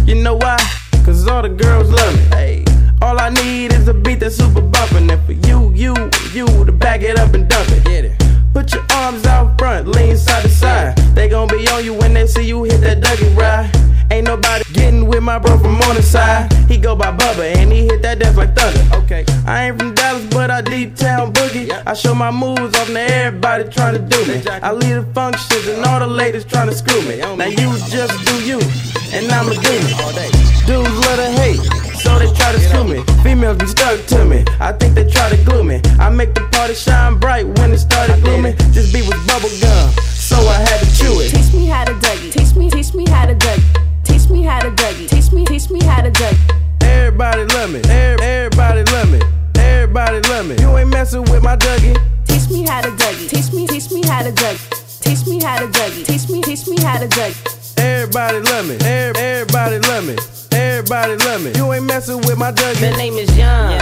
You know why? Cause all the girls love me. Hey. All I need is a beat that's super bumpin'. And for you, you, you to back it up and dump it. Get it. Put your arms out front, lean side to side. They gon' be on you when they see you hit that Dougie ride. Ain't nobody getting with my bro from on the side. He go by Bubba and he hit that death like thunder. Okay, I ain't from Dallas, but I deep town boogie. Yeah. I show my moves off to everybody trying to do me. I lead the functions and all the ladies trying to screw me. Now you just do you, and I'ma do me. Dudes love to hate. So they try to screw me. Females be stuck to me. I think they try to glue me. I make the party shine bright when it started glooming. This beat was bubble gum, so I had to chew it. Teach me how to Dougie. Teach me, teach me how to Dougie. Teach me how to Dougie. Teach me, teach me how to Dougie. Everybody love me. Every- Everybody love me. Everybody love me. You ain't messing with my Dougie. Teach me how to Dougie. Teach me, teach me how to Dougie. Teach me how to Dougie. Teach me, teach me how to Dougie. Everybody love me. Everybody love me. Everybody love me. You ain't messing with my Dougie. The name is Young.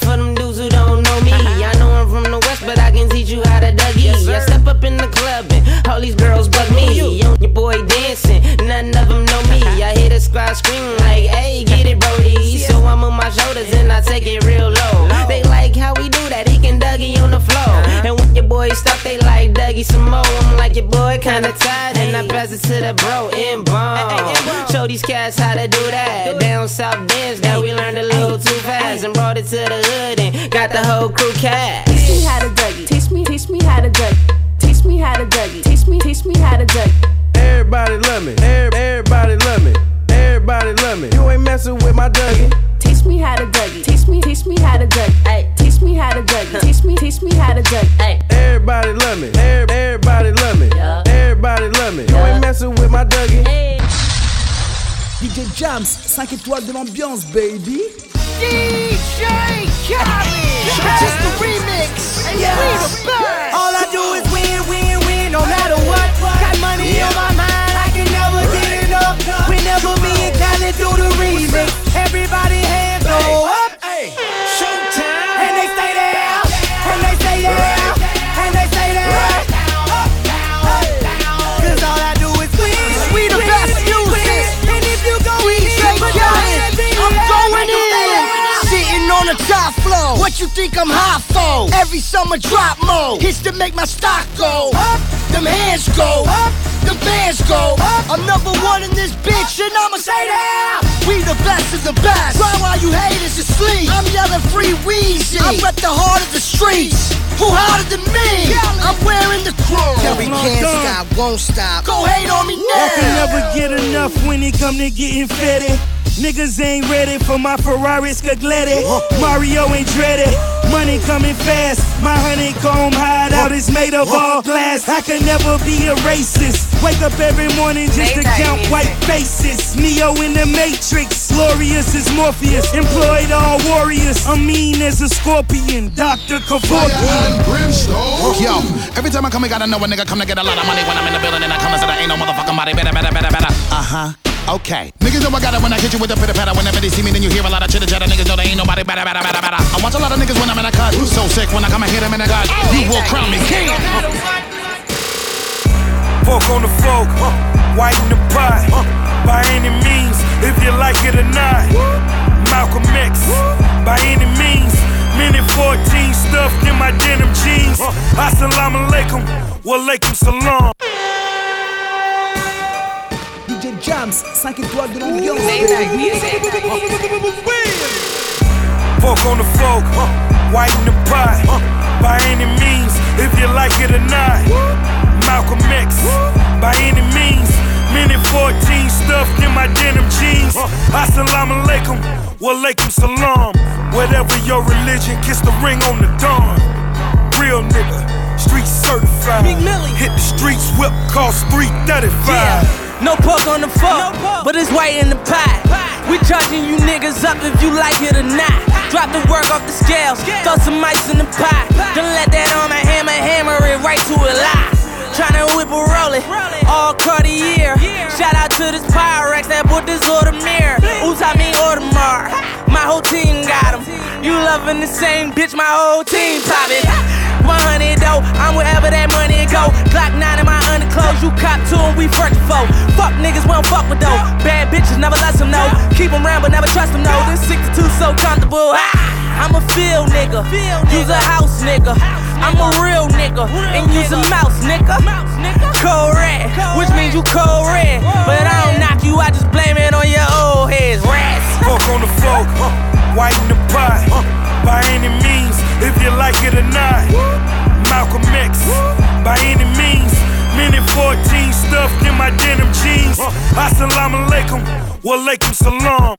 For them dudes who don't know me, uh-huh. I know I'm from the west, but I can teach you how to Dougie. I step up in the club and all these girls bug me. Yo, your boy dancing, none of them know me. Uh-huh. I hear the squad screaming like, "Hey, get it, Brody!" So I'm on my shoulders and I take it real low. They like how we do that. He can Dougie on the floor. Uh-huh. And when your boy stop, they like Dougie some more. I'm like your boy kinda tired, and I pass it to the bro in bomb. Show these cats how to do that. Down south dance that we learned a little too fast and brought it to the hood and got the whole crew cast. Teach me how to Dougie. Teach me, teach me how to Dougie. Teach me how to Dougie. Teach me, teach me how to Dougie. Everybody love me. Everybody love me. Everybody love me. You ain't messing with my Dougie. Teach me how to Dougie. Teach me, teach me how to Dougie. Teach me how to Dougie. Teach me, teach me how to Dougie. Everybody love me. Every- Everybody love me. Everybody love me. You ain't messing with my Dougie. DJ Jams, 5 étoiles de l'ambiance, baby. DJ Khaled. Just the remix. And Yeah. we the best. All I do is win, win, win, no matter what. Got money on my mind, I can never get enough. Whenever me and Khaled do the remix, everybody you think I'm hot for? Every summer drop more. Hits to make my stock go up. Them hands go up. The bands go up. I'm number one in this bitch, and I'ma say that. We the best of the best. Cry while you haters asleep. I'm yelling free Weezy. I rep the heart of the streets. Who harder than me? I'm wearing the crown. Yeah, we oh can't stop, won't stop. Go hate on me now. I can never get enough when it come to getting fetty. Niggas ain't ready for my Ferrari Scaglietti. Mario ain't dreaded. Money coming fast. My honeycomb hideout is made of all glass. I can never be a racist. Wake up every morning just to count white faces. Neo in the Matrix. Glorious as Morpheus. Employed all warriors. I'm mean as a scorpion. Dr. Kevorkian. Yo, every time I come, I gotta know a nigga come to get a lot of money when I'm in the building and I come and say there ain't no motherfucking body. Better, better, better, better. Uh huh. Okay. Niggas know I got it when I hit you with the pitter patter. Whenever they see me, then you hear a lot of chitter chatter. Niggas know there ain't nobody better, better, better, better. I watch a lot of niggas when I'm in a cut. So sick when I come and hit them in the gut. You will crown me king. Fork on the fork, uh, white in the pie. Uh, by any means, if you like it or not. Malcolm X, by any means. Minute 14 stuffed in my denim jeans. Assalamu alaikum, wa alaikum salam. DJ Jams, 5 étoiles de l'ambiance. Fork on the fork, white in the pie. By any means, if you like it or not. Malcolm X, by any means. Minute 14 stuffed in my denim jeans. Assalamu alaikum, wa alaikum salam. Whatever your religion, kiss the ring on the dawn. Real nigga, street certified. Hit the streets, whip cost 335. Yeah. No pork on the fork, but it's white in the pie. We charging you niggas up if you like it or not. Drop the work off the scales, throw some ice in the pie. Don't let that on my hammer, hammer it right to a lie. Tryna whip a roll it, all Cartier. Shout out to this Pyrex that bought this Audemars. Oops, I mean Audemars. My whole team got 'em. You loving the same bitch, my whole team pop it. 100 though, I'm wherever that money go. Glock 9 in my underclothes, you cop two and we first four. Fuck niggas, we don't fuck with though. Bad bitches, never let them know. Keep them round, but never trust them, no. This 62 so comfortable. I'm a field nigga, use a house nigga. I'm a real nigga, and use a mouse nigga. Cold red, which means you cold red. But I don't knock you, I just blame it on your old heads. Rats. Fork on the floor, white in the pie. By any means, if you like it or not. Malcolm X, by any means. Minute 14 stuffed in my denim jeans. Assalamu alaikum, wa alaikum salam.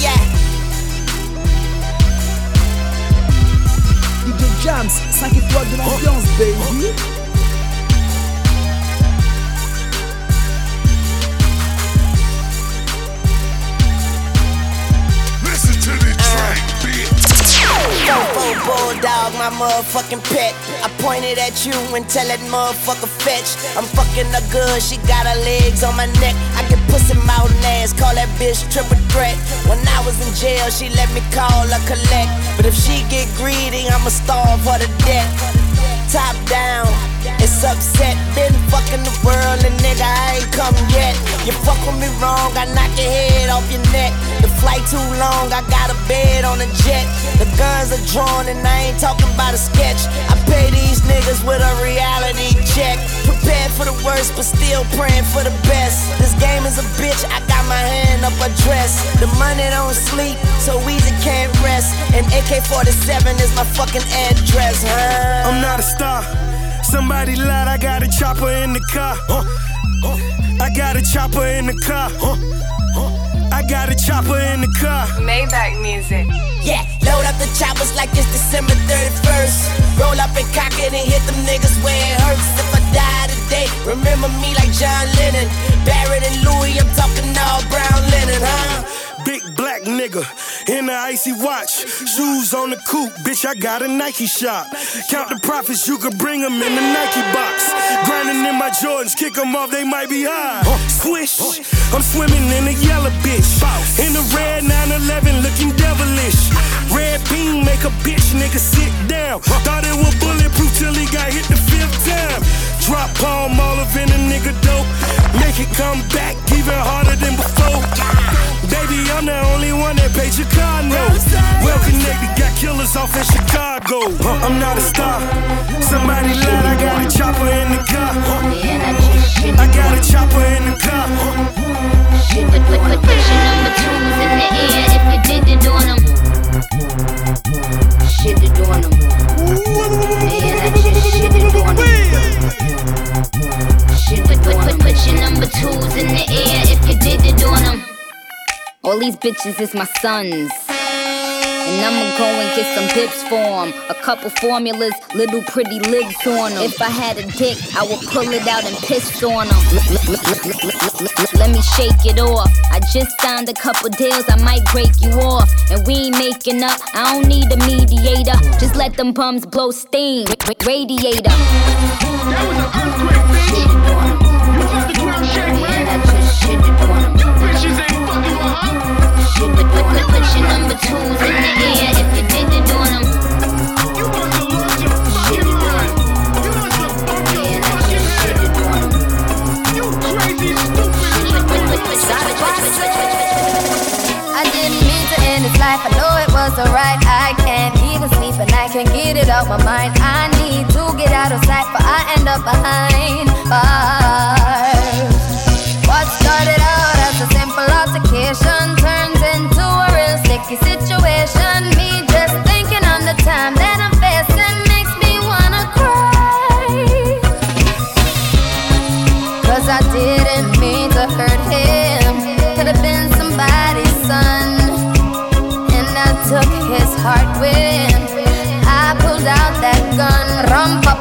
Yeah. DJ Jams, 5 étoiles de l'ambiance, baby. Fofo bulldog, my motherfucking pet. I pointed at you and tell that motherfucker fetch. I'm fucking her good, she got her legs on my neck. I get pussy mouth and ass, call that bitch triple threat. When I was in jail, she let me call her collect. But if she get greedy, I'ma starve her to death. Top down, it's upset. Been fucking the world and nigga, I ain't come yet. You fuck with me wrong, I knock your head off your neck. The flight too long, I got a bed on a jet. The guns are drawn and I ain't talking about a sketch. I pay these niggas with a reality check. Prepared for the worst, but still praying for the best. This game is a bitch, I got my hand up a dress. The money don't sleep, so easy can't rest. And AK 47 is my fucking address, huh? I'm not a star. Somebody lied, I got a chopper in the car. I got a chopper in the car. I got a chopper in the car. Maybach music. Yeah, load up the choppers like it's December 31st. Roll up and cock it and hit them niggas where it hurts. If I die today, remember me like John Lennon. Barrett and Louis, I'm talking all brown linen, huh? Big black nigga in the icy watch. Shoes on the coupe, bitch, I got a Nike shop. Count the profits, you could bring them in the Nike box. Grinding in my Jordans, kick them off, they might be high. Swish, I'm swimming in a yellow bitch. In the red 911, looking devilish. Red beam make a bitch nigga sit down. Thought it was bulletproof till he got hit the fifth time. Drop palm all of in a nigga dope. Make it come back even harder than before. Baby, I'm the only one that paid your car note. Well connected, got killers off in Chicago. Huh, I'm not a star. Somebody lied, I got a chopper in the car. I got a chopper in the car. Bitches is my sons. And I'ma go and get some pips for 'em. A couple formulas, little pretty lids on 'em. If I had a dick, I would pull it out and piss on 'em. Let me shake it off. I just signed a couple deals, I might break you off. And we ain't making up, I don't need a mediator. Just let them bums blow steam. Ra- Radiator. Have bumped your fucking head. You crazy, stupid I didn't mean to end his life. I know it was alright. I can't even sleep and I can't get it out my mind. I need to get out of sight, but I end up behind bars. What started out as a simple altercation turns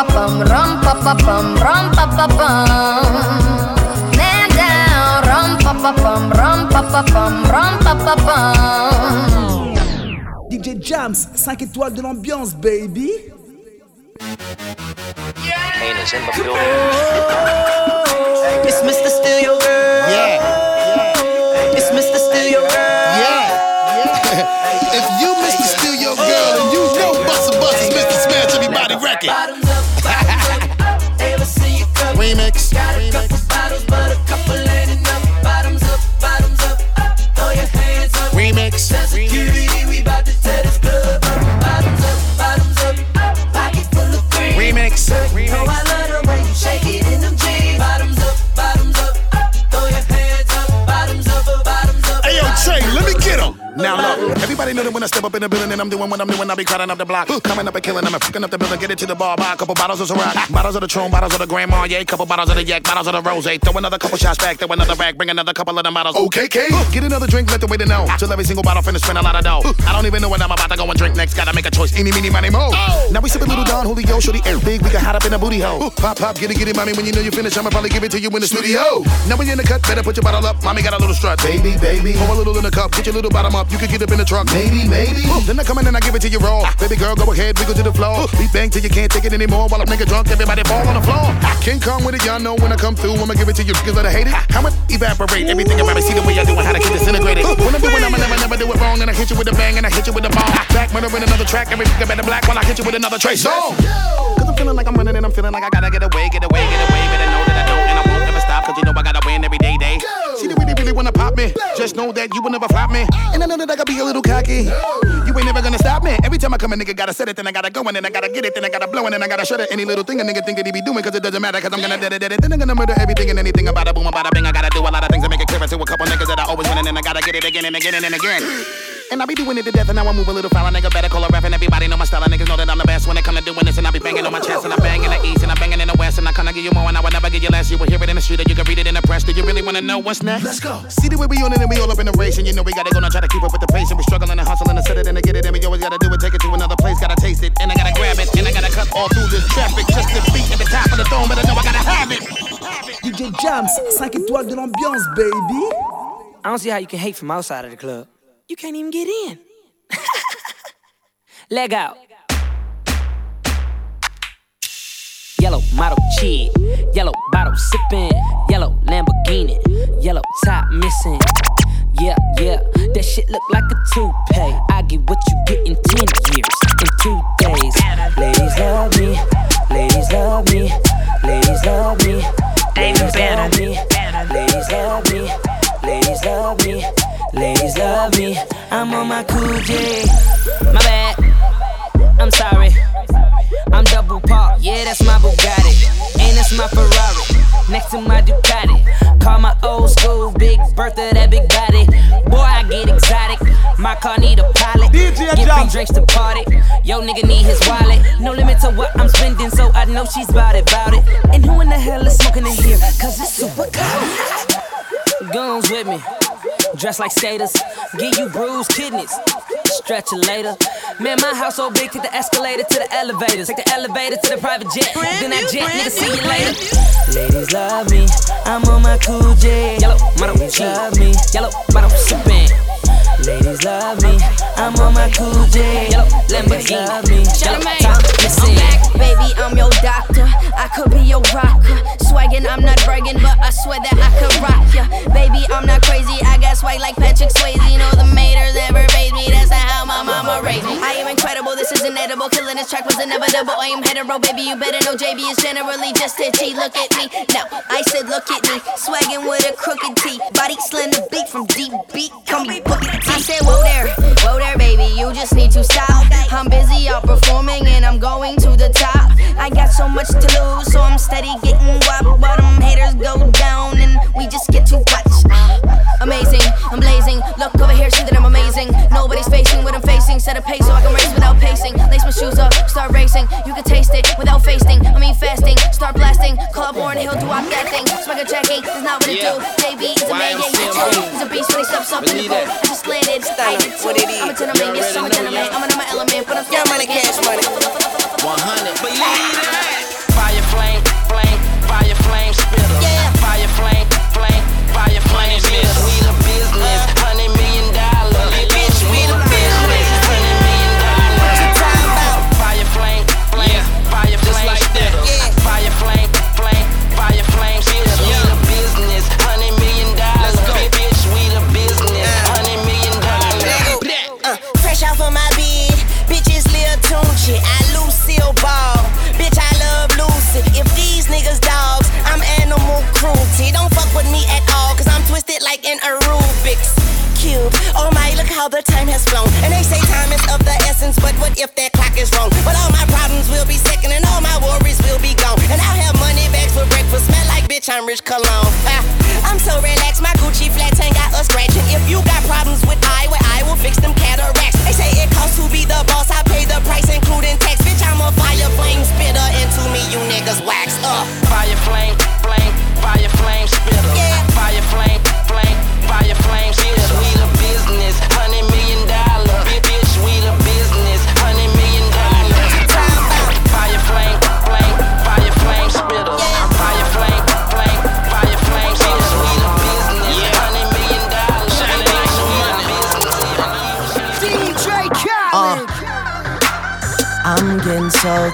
Pa pa bum, rum pa pa bum, rum pa pa bum. Man down, rum pa pa bum, rum pa pa bum, rum pa pa bum. DJ Jams, 5 étoiles de l'ambiance, baby. Kane is in the building. It's Mr. Steal Your Girl. Yeah. It's Mr. Steal Your Girl. Yeah. if you Mr. Steal Your Girl and you know Busta Bus is Mr. Smash Everybody record. Now look, everybody know that when I step up in the building and I'm doing what I'm doing, I be crowding up the block. Coming up and killing them and fucking up the building, get it to the bar, buy a couple bottles of Ciroc. Bottles of the Tron, bottles of the Grand Marnier, couple bottles of the Yak, bottles of the Rose. Throw another couple shots back, throw another back, bring another couple of them bottles. Okay, K. Get another drink, let the waiter know. Till every single bottle finish, spend a lot of dough. I don't even know when I'm about to go and drink next. Gotta make a choice. Eeny, meeny, miny, mo. Oh. Now we sip a little Don Julio, shorty air big. We can hide up in a booty hole. Pop, pop, get it, get it, mommy. When you know you finish, I'ma probably give it to you in the studio. Now when you're in the cut, better put your bottle up. Mommy got a little strut. Baby, baby. Pour a little in the cup, get your little bottom up. You can get up in the truck. Maybe, maybe. Then I come in and I give it to you raw. Baby girl, go ahead, we go to the floor. Beat bang till you can't take it anymore. While I'm nigga drunk, everybody fall on the floor. King Kong with it, y'all know when I come through, I'ma give it to you. Cause I hate it. How much evaporate? Everything about me, see the way I do it, how to keep disintegrated. When I'm doing, I'ma never, never do it wrong. And I hit you with a bang and I hit you with a bomb. Back murder in another track, every nigga better black while I hit you with another trace song. Cause I'm feeling like I'm running and I'm feeling like I gotta get away, get away, get away. But I know that I don't and I won't Cause you know I gotta win every day, day. See, they really, really wanna pop me. No. Just know that you will never flop me. And I know that I gotta be a little cocky. You ain't never gonna stop me. Every time I come, a nigga gotta set it, then I gotta go, and then I gotta get it, then I gotta blow, and then I gotta shut it. Any little thing a nigga think that he be doing, cause it doesn't matter, cause I'm gonna dead it, dead it. Then I'm gonna murder everything and anything about a boom, about a bing. I gotta do a lot of things to make it clear to a couple niggas that I always win, and then I gotta get it again and again and again. And I be doing it to death, and now I move a little foul. A nigga better call a rap, and everybody know my style. And niggas know that I'm the best when it come to doing this. And I be banging on my chest, and I bang in the east, and I banging in the west, and I kinda give you more, and I will never give you less. You will hear it in the street, and you can read it in the press. Do you really wanna know what's next? Let's go. See the way we on it, and we all up in the race, and you know we gotta go and try to keep up with the pace, and we struggling and hustling and set it and to get it, and we always gotta do it, take it to another place, gotta taste it, and I gotta grab it, and I gotta cut all through this traffic just to beat at the top of the throne, but I know I gotta have it. DJ Jams, 5 étoiles de l'ambiance, baby. I don't see how you can hate from outside of the club. You can't even get in. Leg out. Yellow model cheat, yellow bottle sipping, yellow Lamborghini, yellow top missing. Yeah, yeah, that shit look like a toupee. I get what you get in 10 years, in two days. Ladies love me, ladies love me, ladies love me, ladies love me, ladies love me, ladies love me, ladies love me. I'm on my cool J. My bad, I'm sorry. I'm double park, yeah, that's my Bugatti. And that's my Ferrari, next to my Ducati. Call my old school Big Bertha, that big body. Boy, I get exotic. My car need a pilot. Get free drinks to party. Yo, nigga need his wallet. No limit to what I'm spending, so I know she's bout it, bout it. And who in the hell is smoking in here? Cause it's super cold. Guns with me. Dress like skaters. Give you bruised kidneys. Stretch it later. Man, my house so big, take the escalator to the elevators. Take the elevator to the private jet. then that jet, nigga, see you later. Ladies love me, I'm on my cool J. Yellow, model Ladies love me, yellow, bottom sipping. Ladies love me, I'm on my cool J. Yellow, Ladies love me, yellow, top missing. Baby, I'm your doctor. I could be your rocker. Swaggin', I'm not bragging, but I swear that I could rock ya. Baby, I'm not crazy. I got swag like Patrick Swayze. You know the maters never made me. That's not how my mama raised me. I am incredible. This is inedible. Killing this track was inevitable. I am hetero, baby. You better know JB is generally just itchy. Look at me. No, I said look at me. Swaggin' with a crooked T. Body slender beat from deep beat. Call me Booker T. I said whoa there, whoa there, baby. You just need to stop. I'm busy out performing and I'm going to the top. I got so much to lose, so I'm steady getting wop. But them haters go down and we just get to watch. Amazing, I'm blazing. Look over here, see that I'm amazing. Nobody's facing what I'm facing. Set a pace so I can race without pacing. Lace my shoes up, start racing. You can taste it without fasting. I mean fasting, start blasting. Call up Warren Hill, do off that thing. Swagger checking, is not what it do. JB is a man, yeah, yeah. He's a beast when he steps up in the booth. I just landed, I did too. I'm a gentleman, yes, I'm a gentleman. I'm in my element, but I'm still money, cash money. 100. Believe that. The flown. And they say time is of the essence, but what if that clock is wrong? But all my problems will be second and all my worries will be gone. And I'll have money bags for breakfast, smell like bitch, I'm rich cologne. Ah,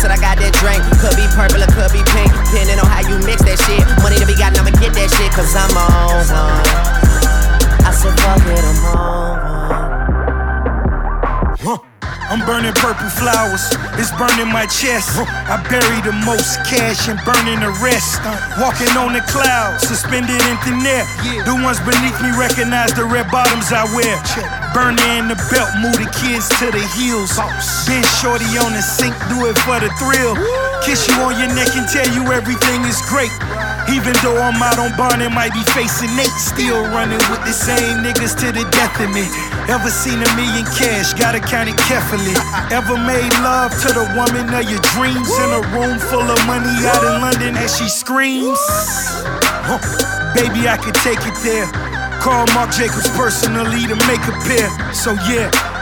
That I got that drink. Could be purple or could be pink. Depending on how you mix that shit. Money to be got, I'ma get that shit. Cause I'm on one. I said fuck it, I'm on. I'm burning purple flowers, it's burning my chest. I bury the most cash and burning the rest. Walking on the clouds, suspended in thin air. The ones beneath me recognize the red bottoms I wear. Burner in the belt, move the kids to the heels. Been shorty on the sink, do it for the thrill. Kiss you on your neck and tell you everything is great. Even though I'm out on bond and might be facing Nate, still running with the same niggas to the death of me. Ever seen a million cash? Gotta count it carefully. Ever made love to the woman of your dreams in a room full of money out in London as she screams? Huh. Baby, I could take it there. Call Marc Jacobs personally to make a pair. So yeah,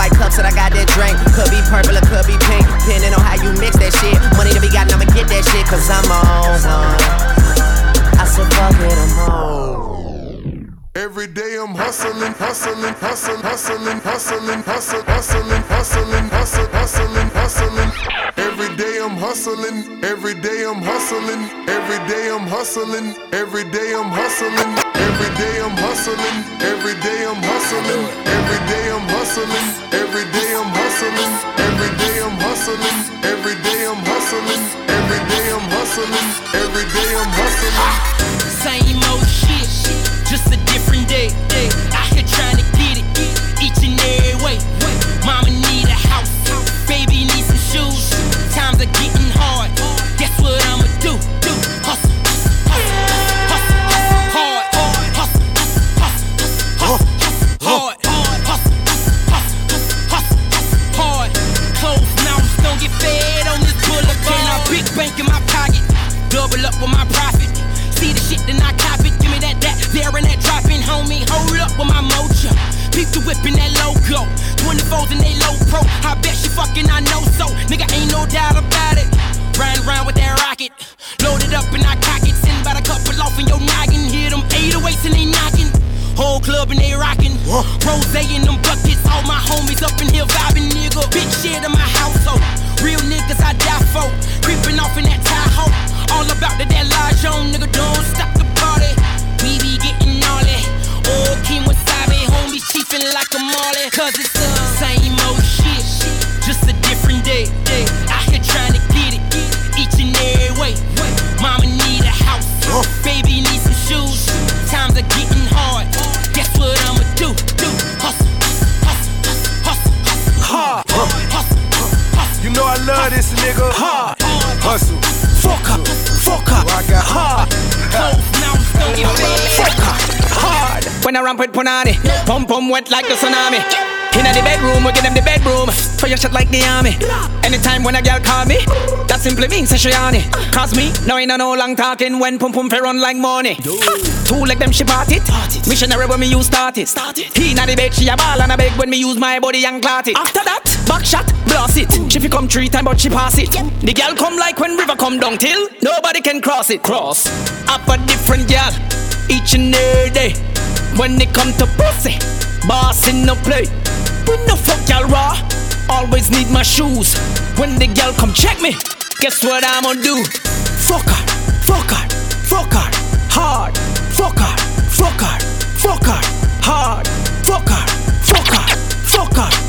White cups that I got that drink. Could be purple or could be pink. Depending on how you mix that shit. Money to be got, I'ma get that shit. Cause I'm on. I said fuck it, I'm on Every day I'm hustling, hustling, hustling, hustling, hustling, hustling, hustling, hustling, hustling, hustling, hustling. Every day I'm hustling, every day I'm hustling, every day I'm hustling, every day I'm hustling, every day I'm hustling, every day I'm hustling, every day I'm hustling, every day I'm hustling, like the tsunami. Inna the bedroom, we give them the bedroom. Fire shot like the army. Anytime when a girl call me, that simply means she on it. Cause me, no ain't no long talking when pum pum fair run like money. Two like them she part it. Missionary when me use start it. He inna the bed, she a ball and a beg when me use my body and clot it. After that, back shot, blast it. She fi come three time but she pass it. The girl come like when river come down till nobody can cross it. Cross. Up a different girl each and every day. When it come to pussy, Boss in no play, we no fuck y'all raw. Always need my shoes. When the gal come check me, guess what I'ma do? Fuck her, fuck her, fuck her, hard. Fuck her, fuck her, fuck her, hard. Fuck her, fuck her, fuck her, fuck her.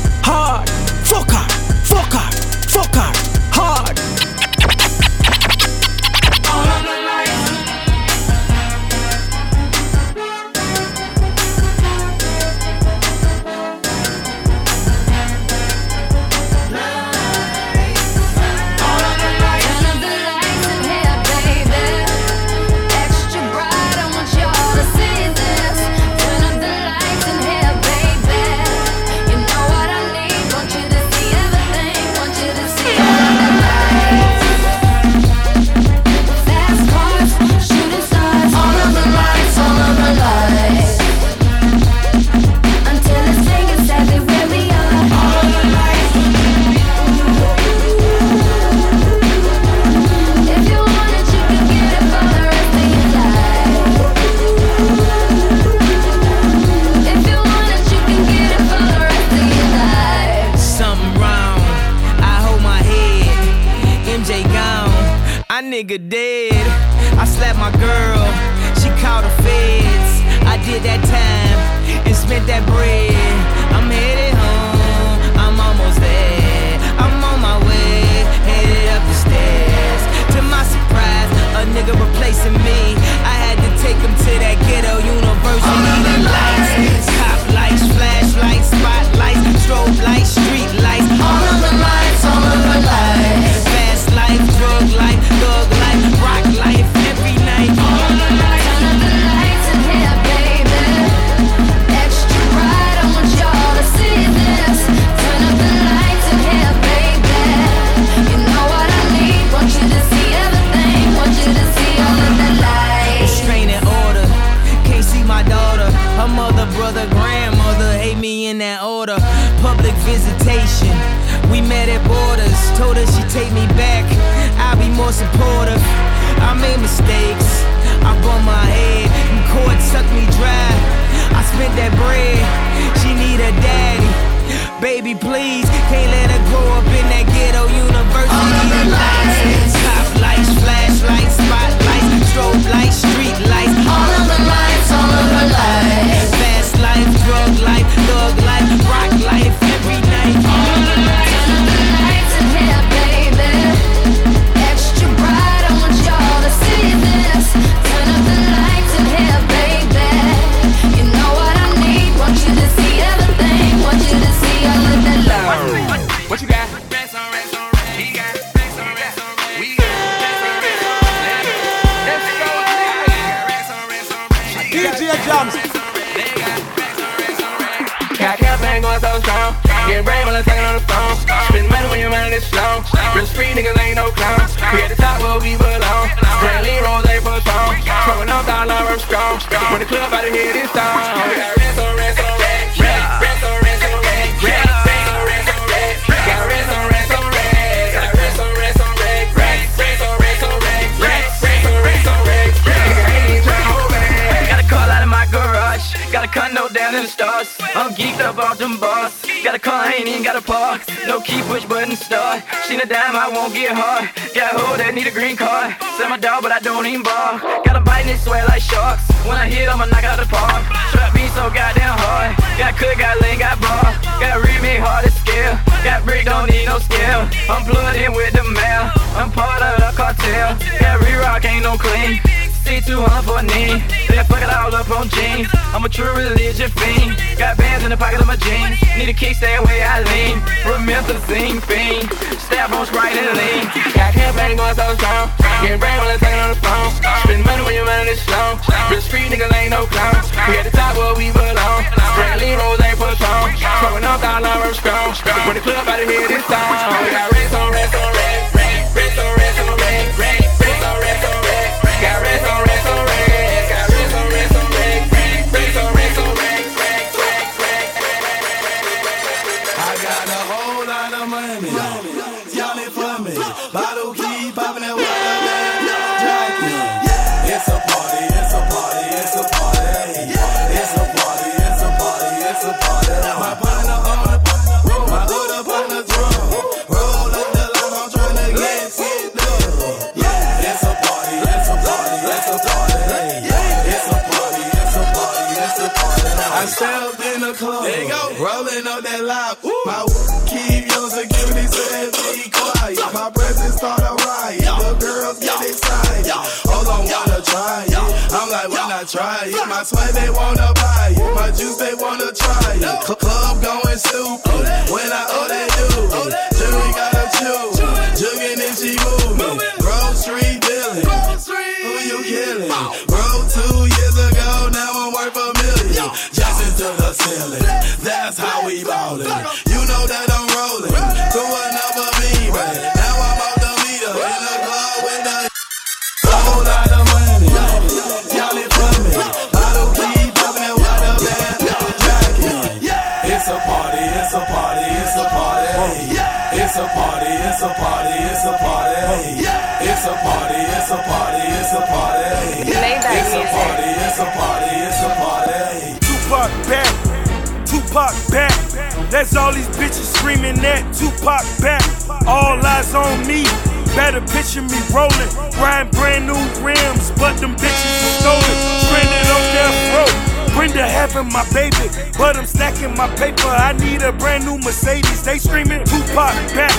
Up that loud. My keep your security said be quiet. My presence start a riot. The girls get excited. Hold on, wanna try it. I'm like, when I try it. My sweat, they wanna buy it. My juice, they wanna try it. Cl- Club going stupid. When I they do it. Jury gotta choose. Jugging and she moving. Grocery dealing. Who you killing? Bro, two years ago, now I'm worth a million. Just to the ceiling. That's how we ballin'. You know that I'm rolling. Through another beam. Now I'm out the meter. In the club with the whole lot of money. Y'all it for me. Bottle keep popping and what a bad jacket. It's a party, it's a party, it's a party. It's a party, it's a party, it's a party. It's a party, it's a party, it's a party. It's a party, it's a party, it's a party. Tupac back, Tupac back. That's all these bitches screaming that Tupac back. All eyes on me. Better picture me rolling, riding brand new rims, but them bitches are stolen. Stranded on death row. Brenda having my baby, but I'm stacking my paper. I need a brand new Mercedes. They screaming Tupac back,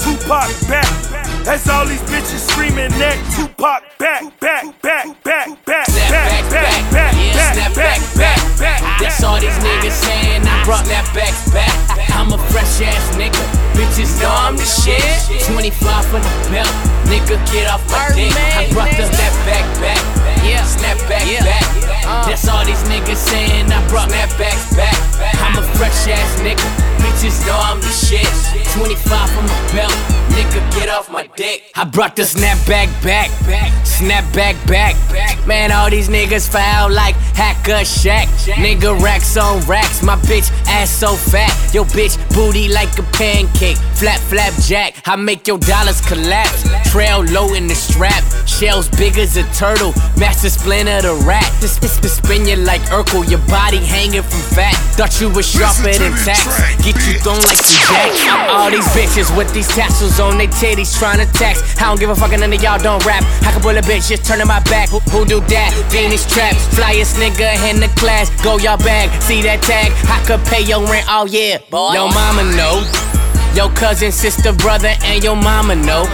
Tupac back. That's all these bitches screaming that Tupac back, back, back, back, back, back, back, back, back, back, back, back, back. That's all these niggas saying. I brought that back back. I'm a fresh ass nigga. Bitches know I'm the shit. 25 for the belt. Nigga, get off my dick. I brought the that back back. Yeah, snap back back. That's all these niggas saying. I brought that back back. I'm a fresh ass nigga. Bitches know I'm the shit. 25 for my belt. Nigga, get off my dick. I brought the snap back back. Snap back back. Man, all these niggas foul like Hack-a-Shaq. Nigga, racks on racks. My bitch ass so fat. Yo, bitch booty like a pancake. Flap, flap, jack. I make your dollars collapse. Trail low in the strap. Shells big as a turtle. Master splinter the rat. This this this spin you like Urkel. Your body hanging from fat. Thought you was sharper than tax. Get you thrown like some jacks. All these bitches with these tassels on their titties trying to tax. I don't give a fuck, none of y'all don't rap. I can pull a bitch, just turning my back. Who, who do that? Venus traps. Flyest nigga in the class. Go y'all bag. See that tag? I could pay your rent all year. Yo, mama know. Your cousin, sister, brother, and your mama know.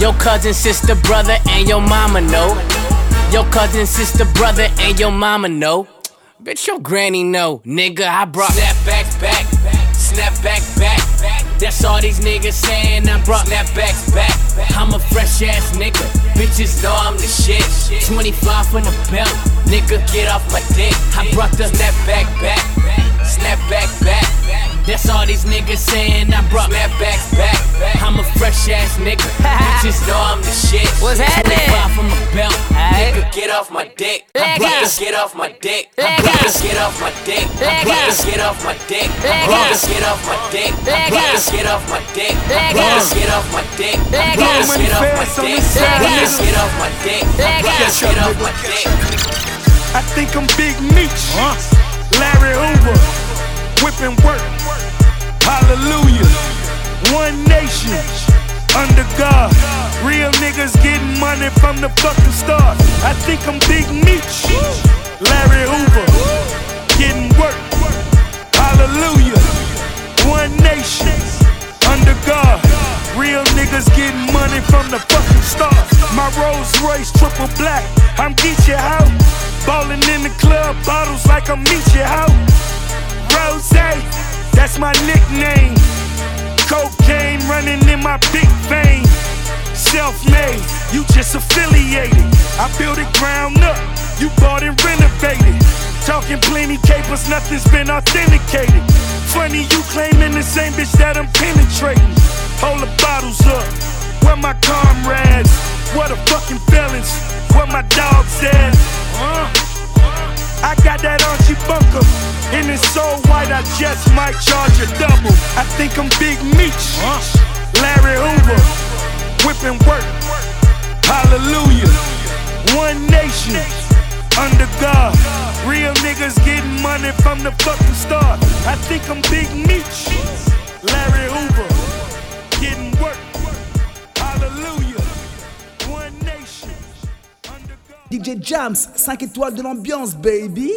Your cousin, sister, brother, and your mama know. Your cousin, sister, brother, and your mama know. Bitch, your granny know, nigga. I brought snap back, back, snap back, back. That's all these niggas saying. I brought snap back, back. I'm a fresh ass nigga. Bitches know I'm the shit. 25 from the belt, nigga. Get off my dick. I brought the snap back, back, snap back, back. That's all these niggas saying. I brought snap back, back. I'm a fresh ass nigga. Bitches know I'm the shit. What's happening? 25 from the belt, Aight. nigga. Get off my dick. I Leg brought get off my dick. I Leg brought get off my dick. I Leg brought get off my dick. I Leg brought get off my dick. I Leg brought get off my dick. I Leg brought get off my dick. I Leg brought get off my dick. I Leg brought get off my dick. I Leg brought get off my dick. I think I'm Big Meech, Larry Hoover, whipping work. Hallelujah. One nation under God. Real niggas getting money from the fucking start. I think I'm Big Meech, Larry Hoover, getting work. Hallelujah. One nation under God. Real niggas getting money from the fucking start. My Rolls Royce triple black. I'm Geechee out. Ballin' in the club, bottles like I'm Meechee out. Rose, that's my nickname. Cocaine running in my big vein. Self made, you just affiliated. I built it ground up, you bought and renovated. Talking plenty capers, nothing's been authenticated. Funny, you claiming the same bitch that I'm penetrating. Hold the bottles up, where my comrades? What the fucking felons? Where my dogs at? Huh? I got that Archie Bunker. And it's so white, I just might charge a double. I think I'm Big Meech. Larry Hoover. Whipping work. Hallelujah. One nation. Under God. Real niggas getting money from the fucking start. I think I'm Big Meech. Larry Hoover. Getting work. DJ Jams, 5 étoiles de l'ambiance, baby.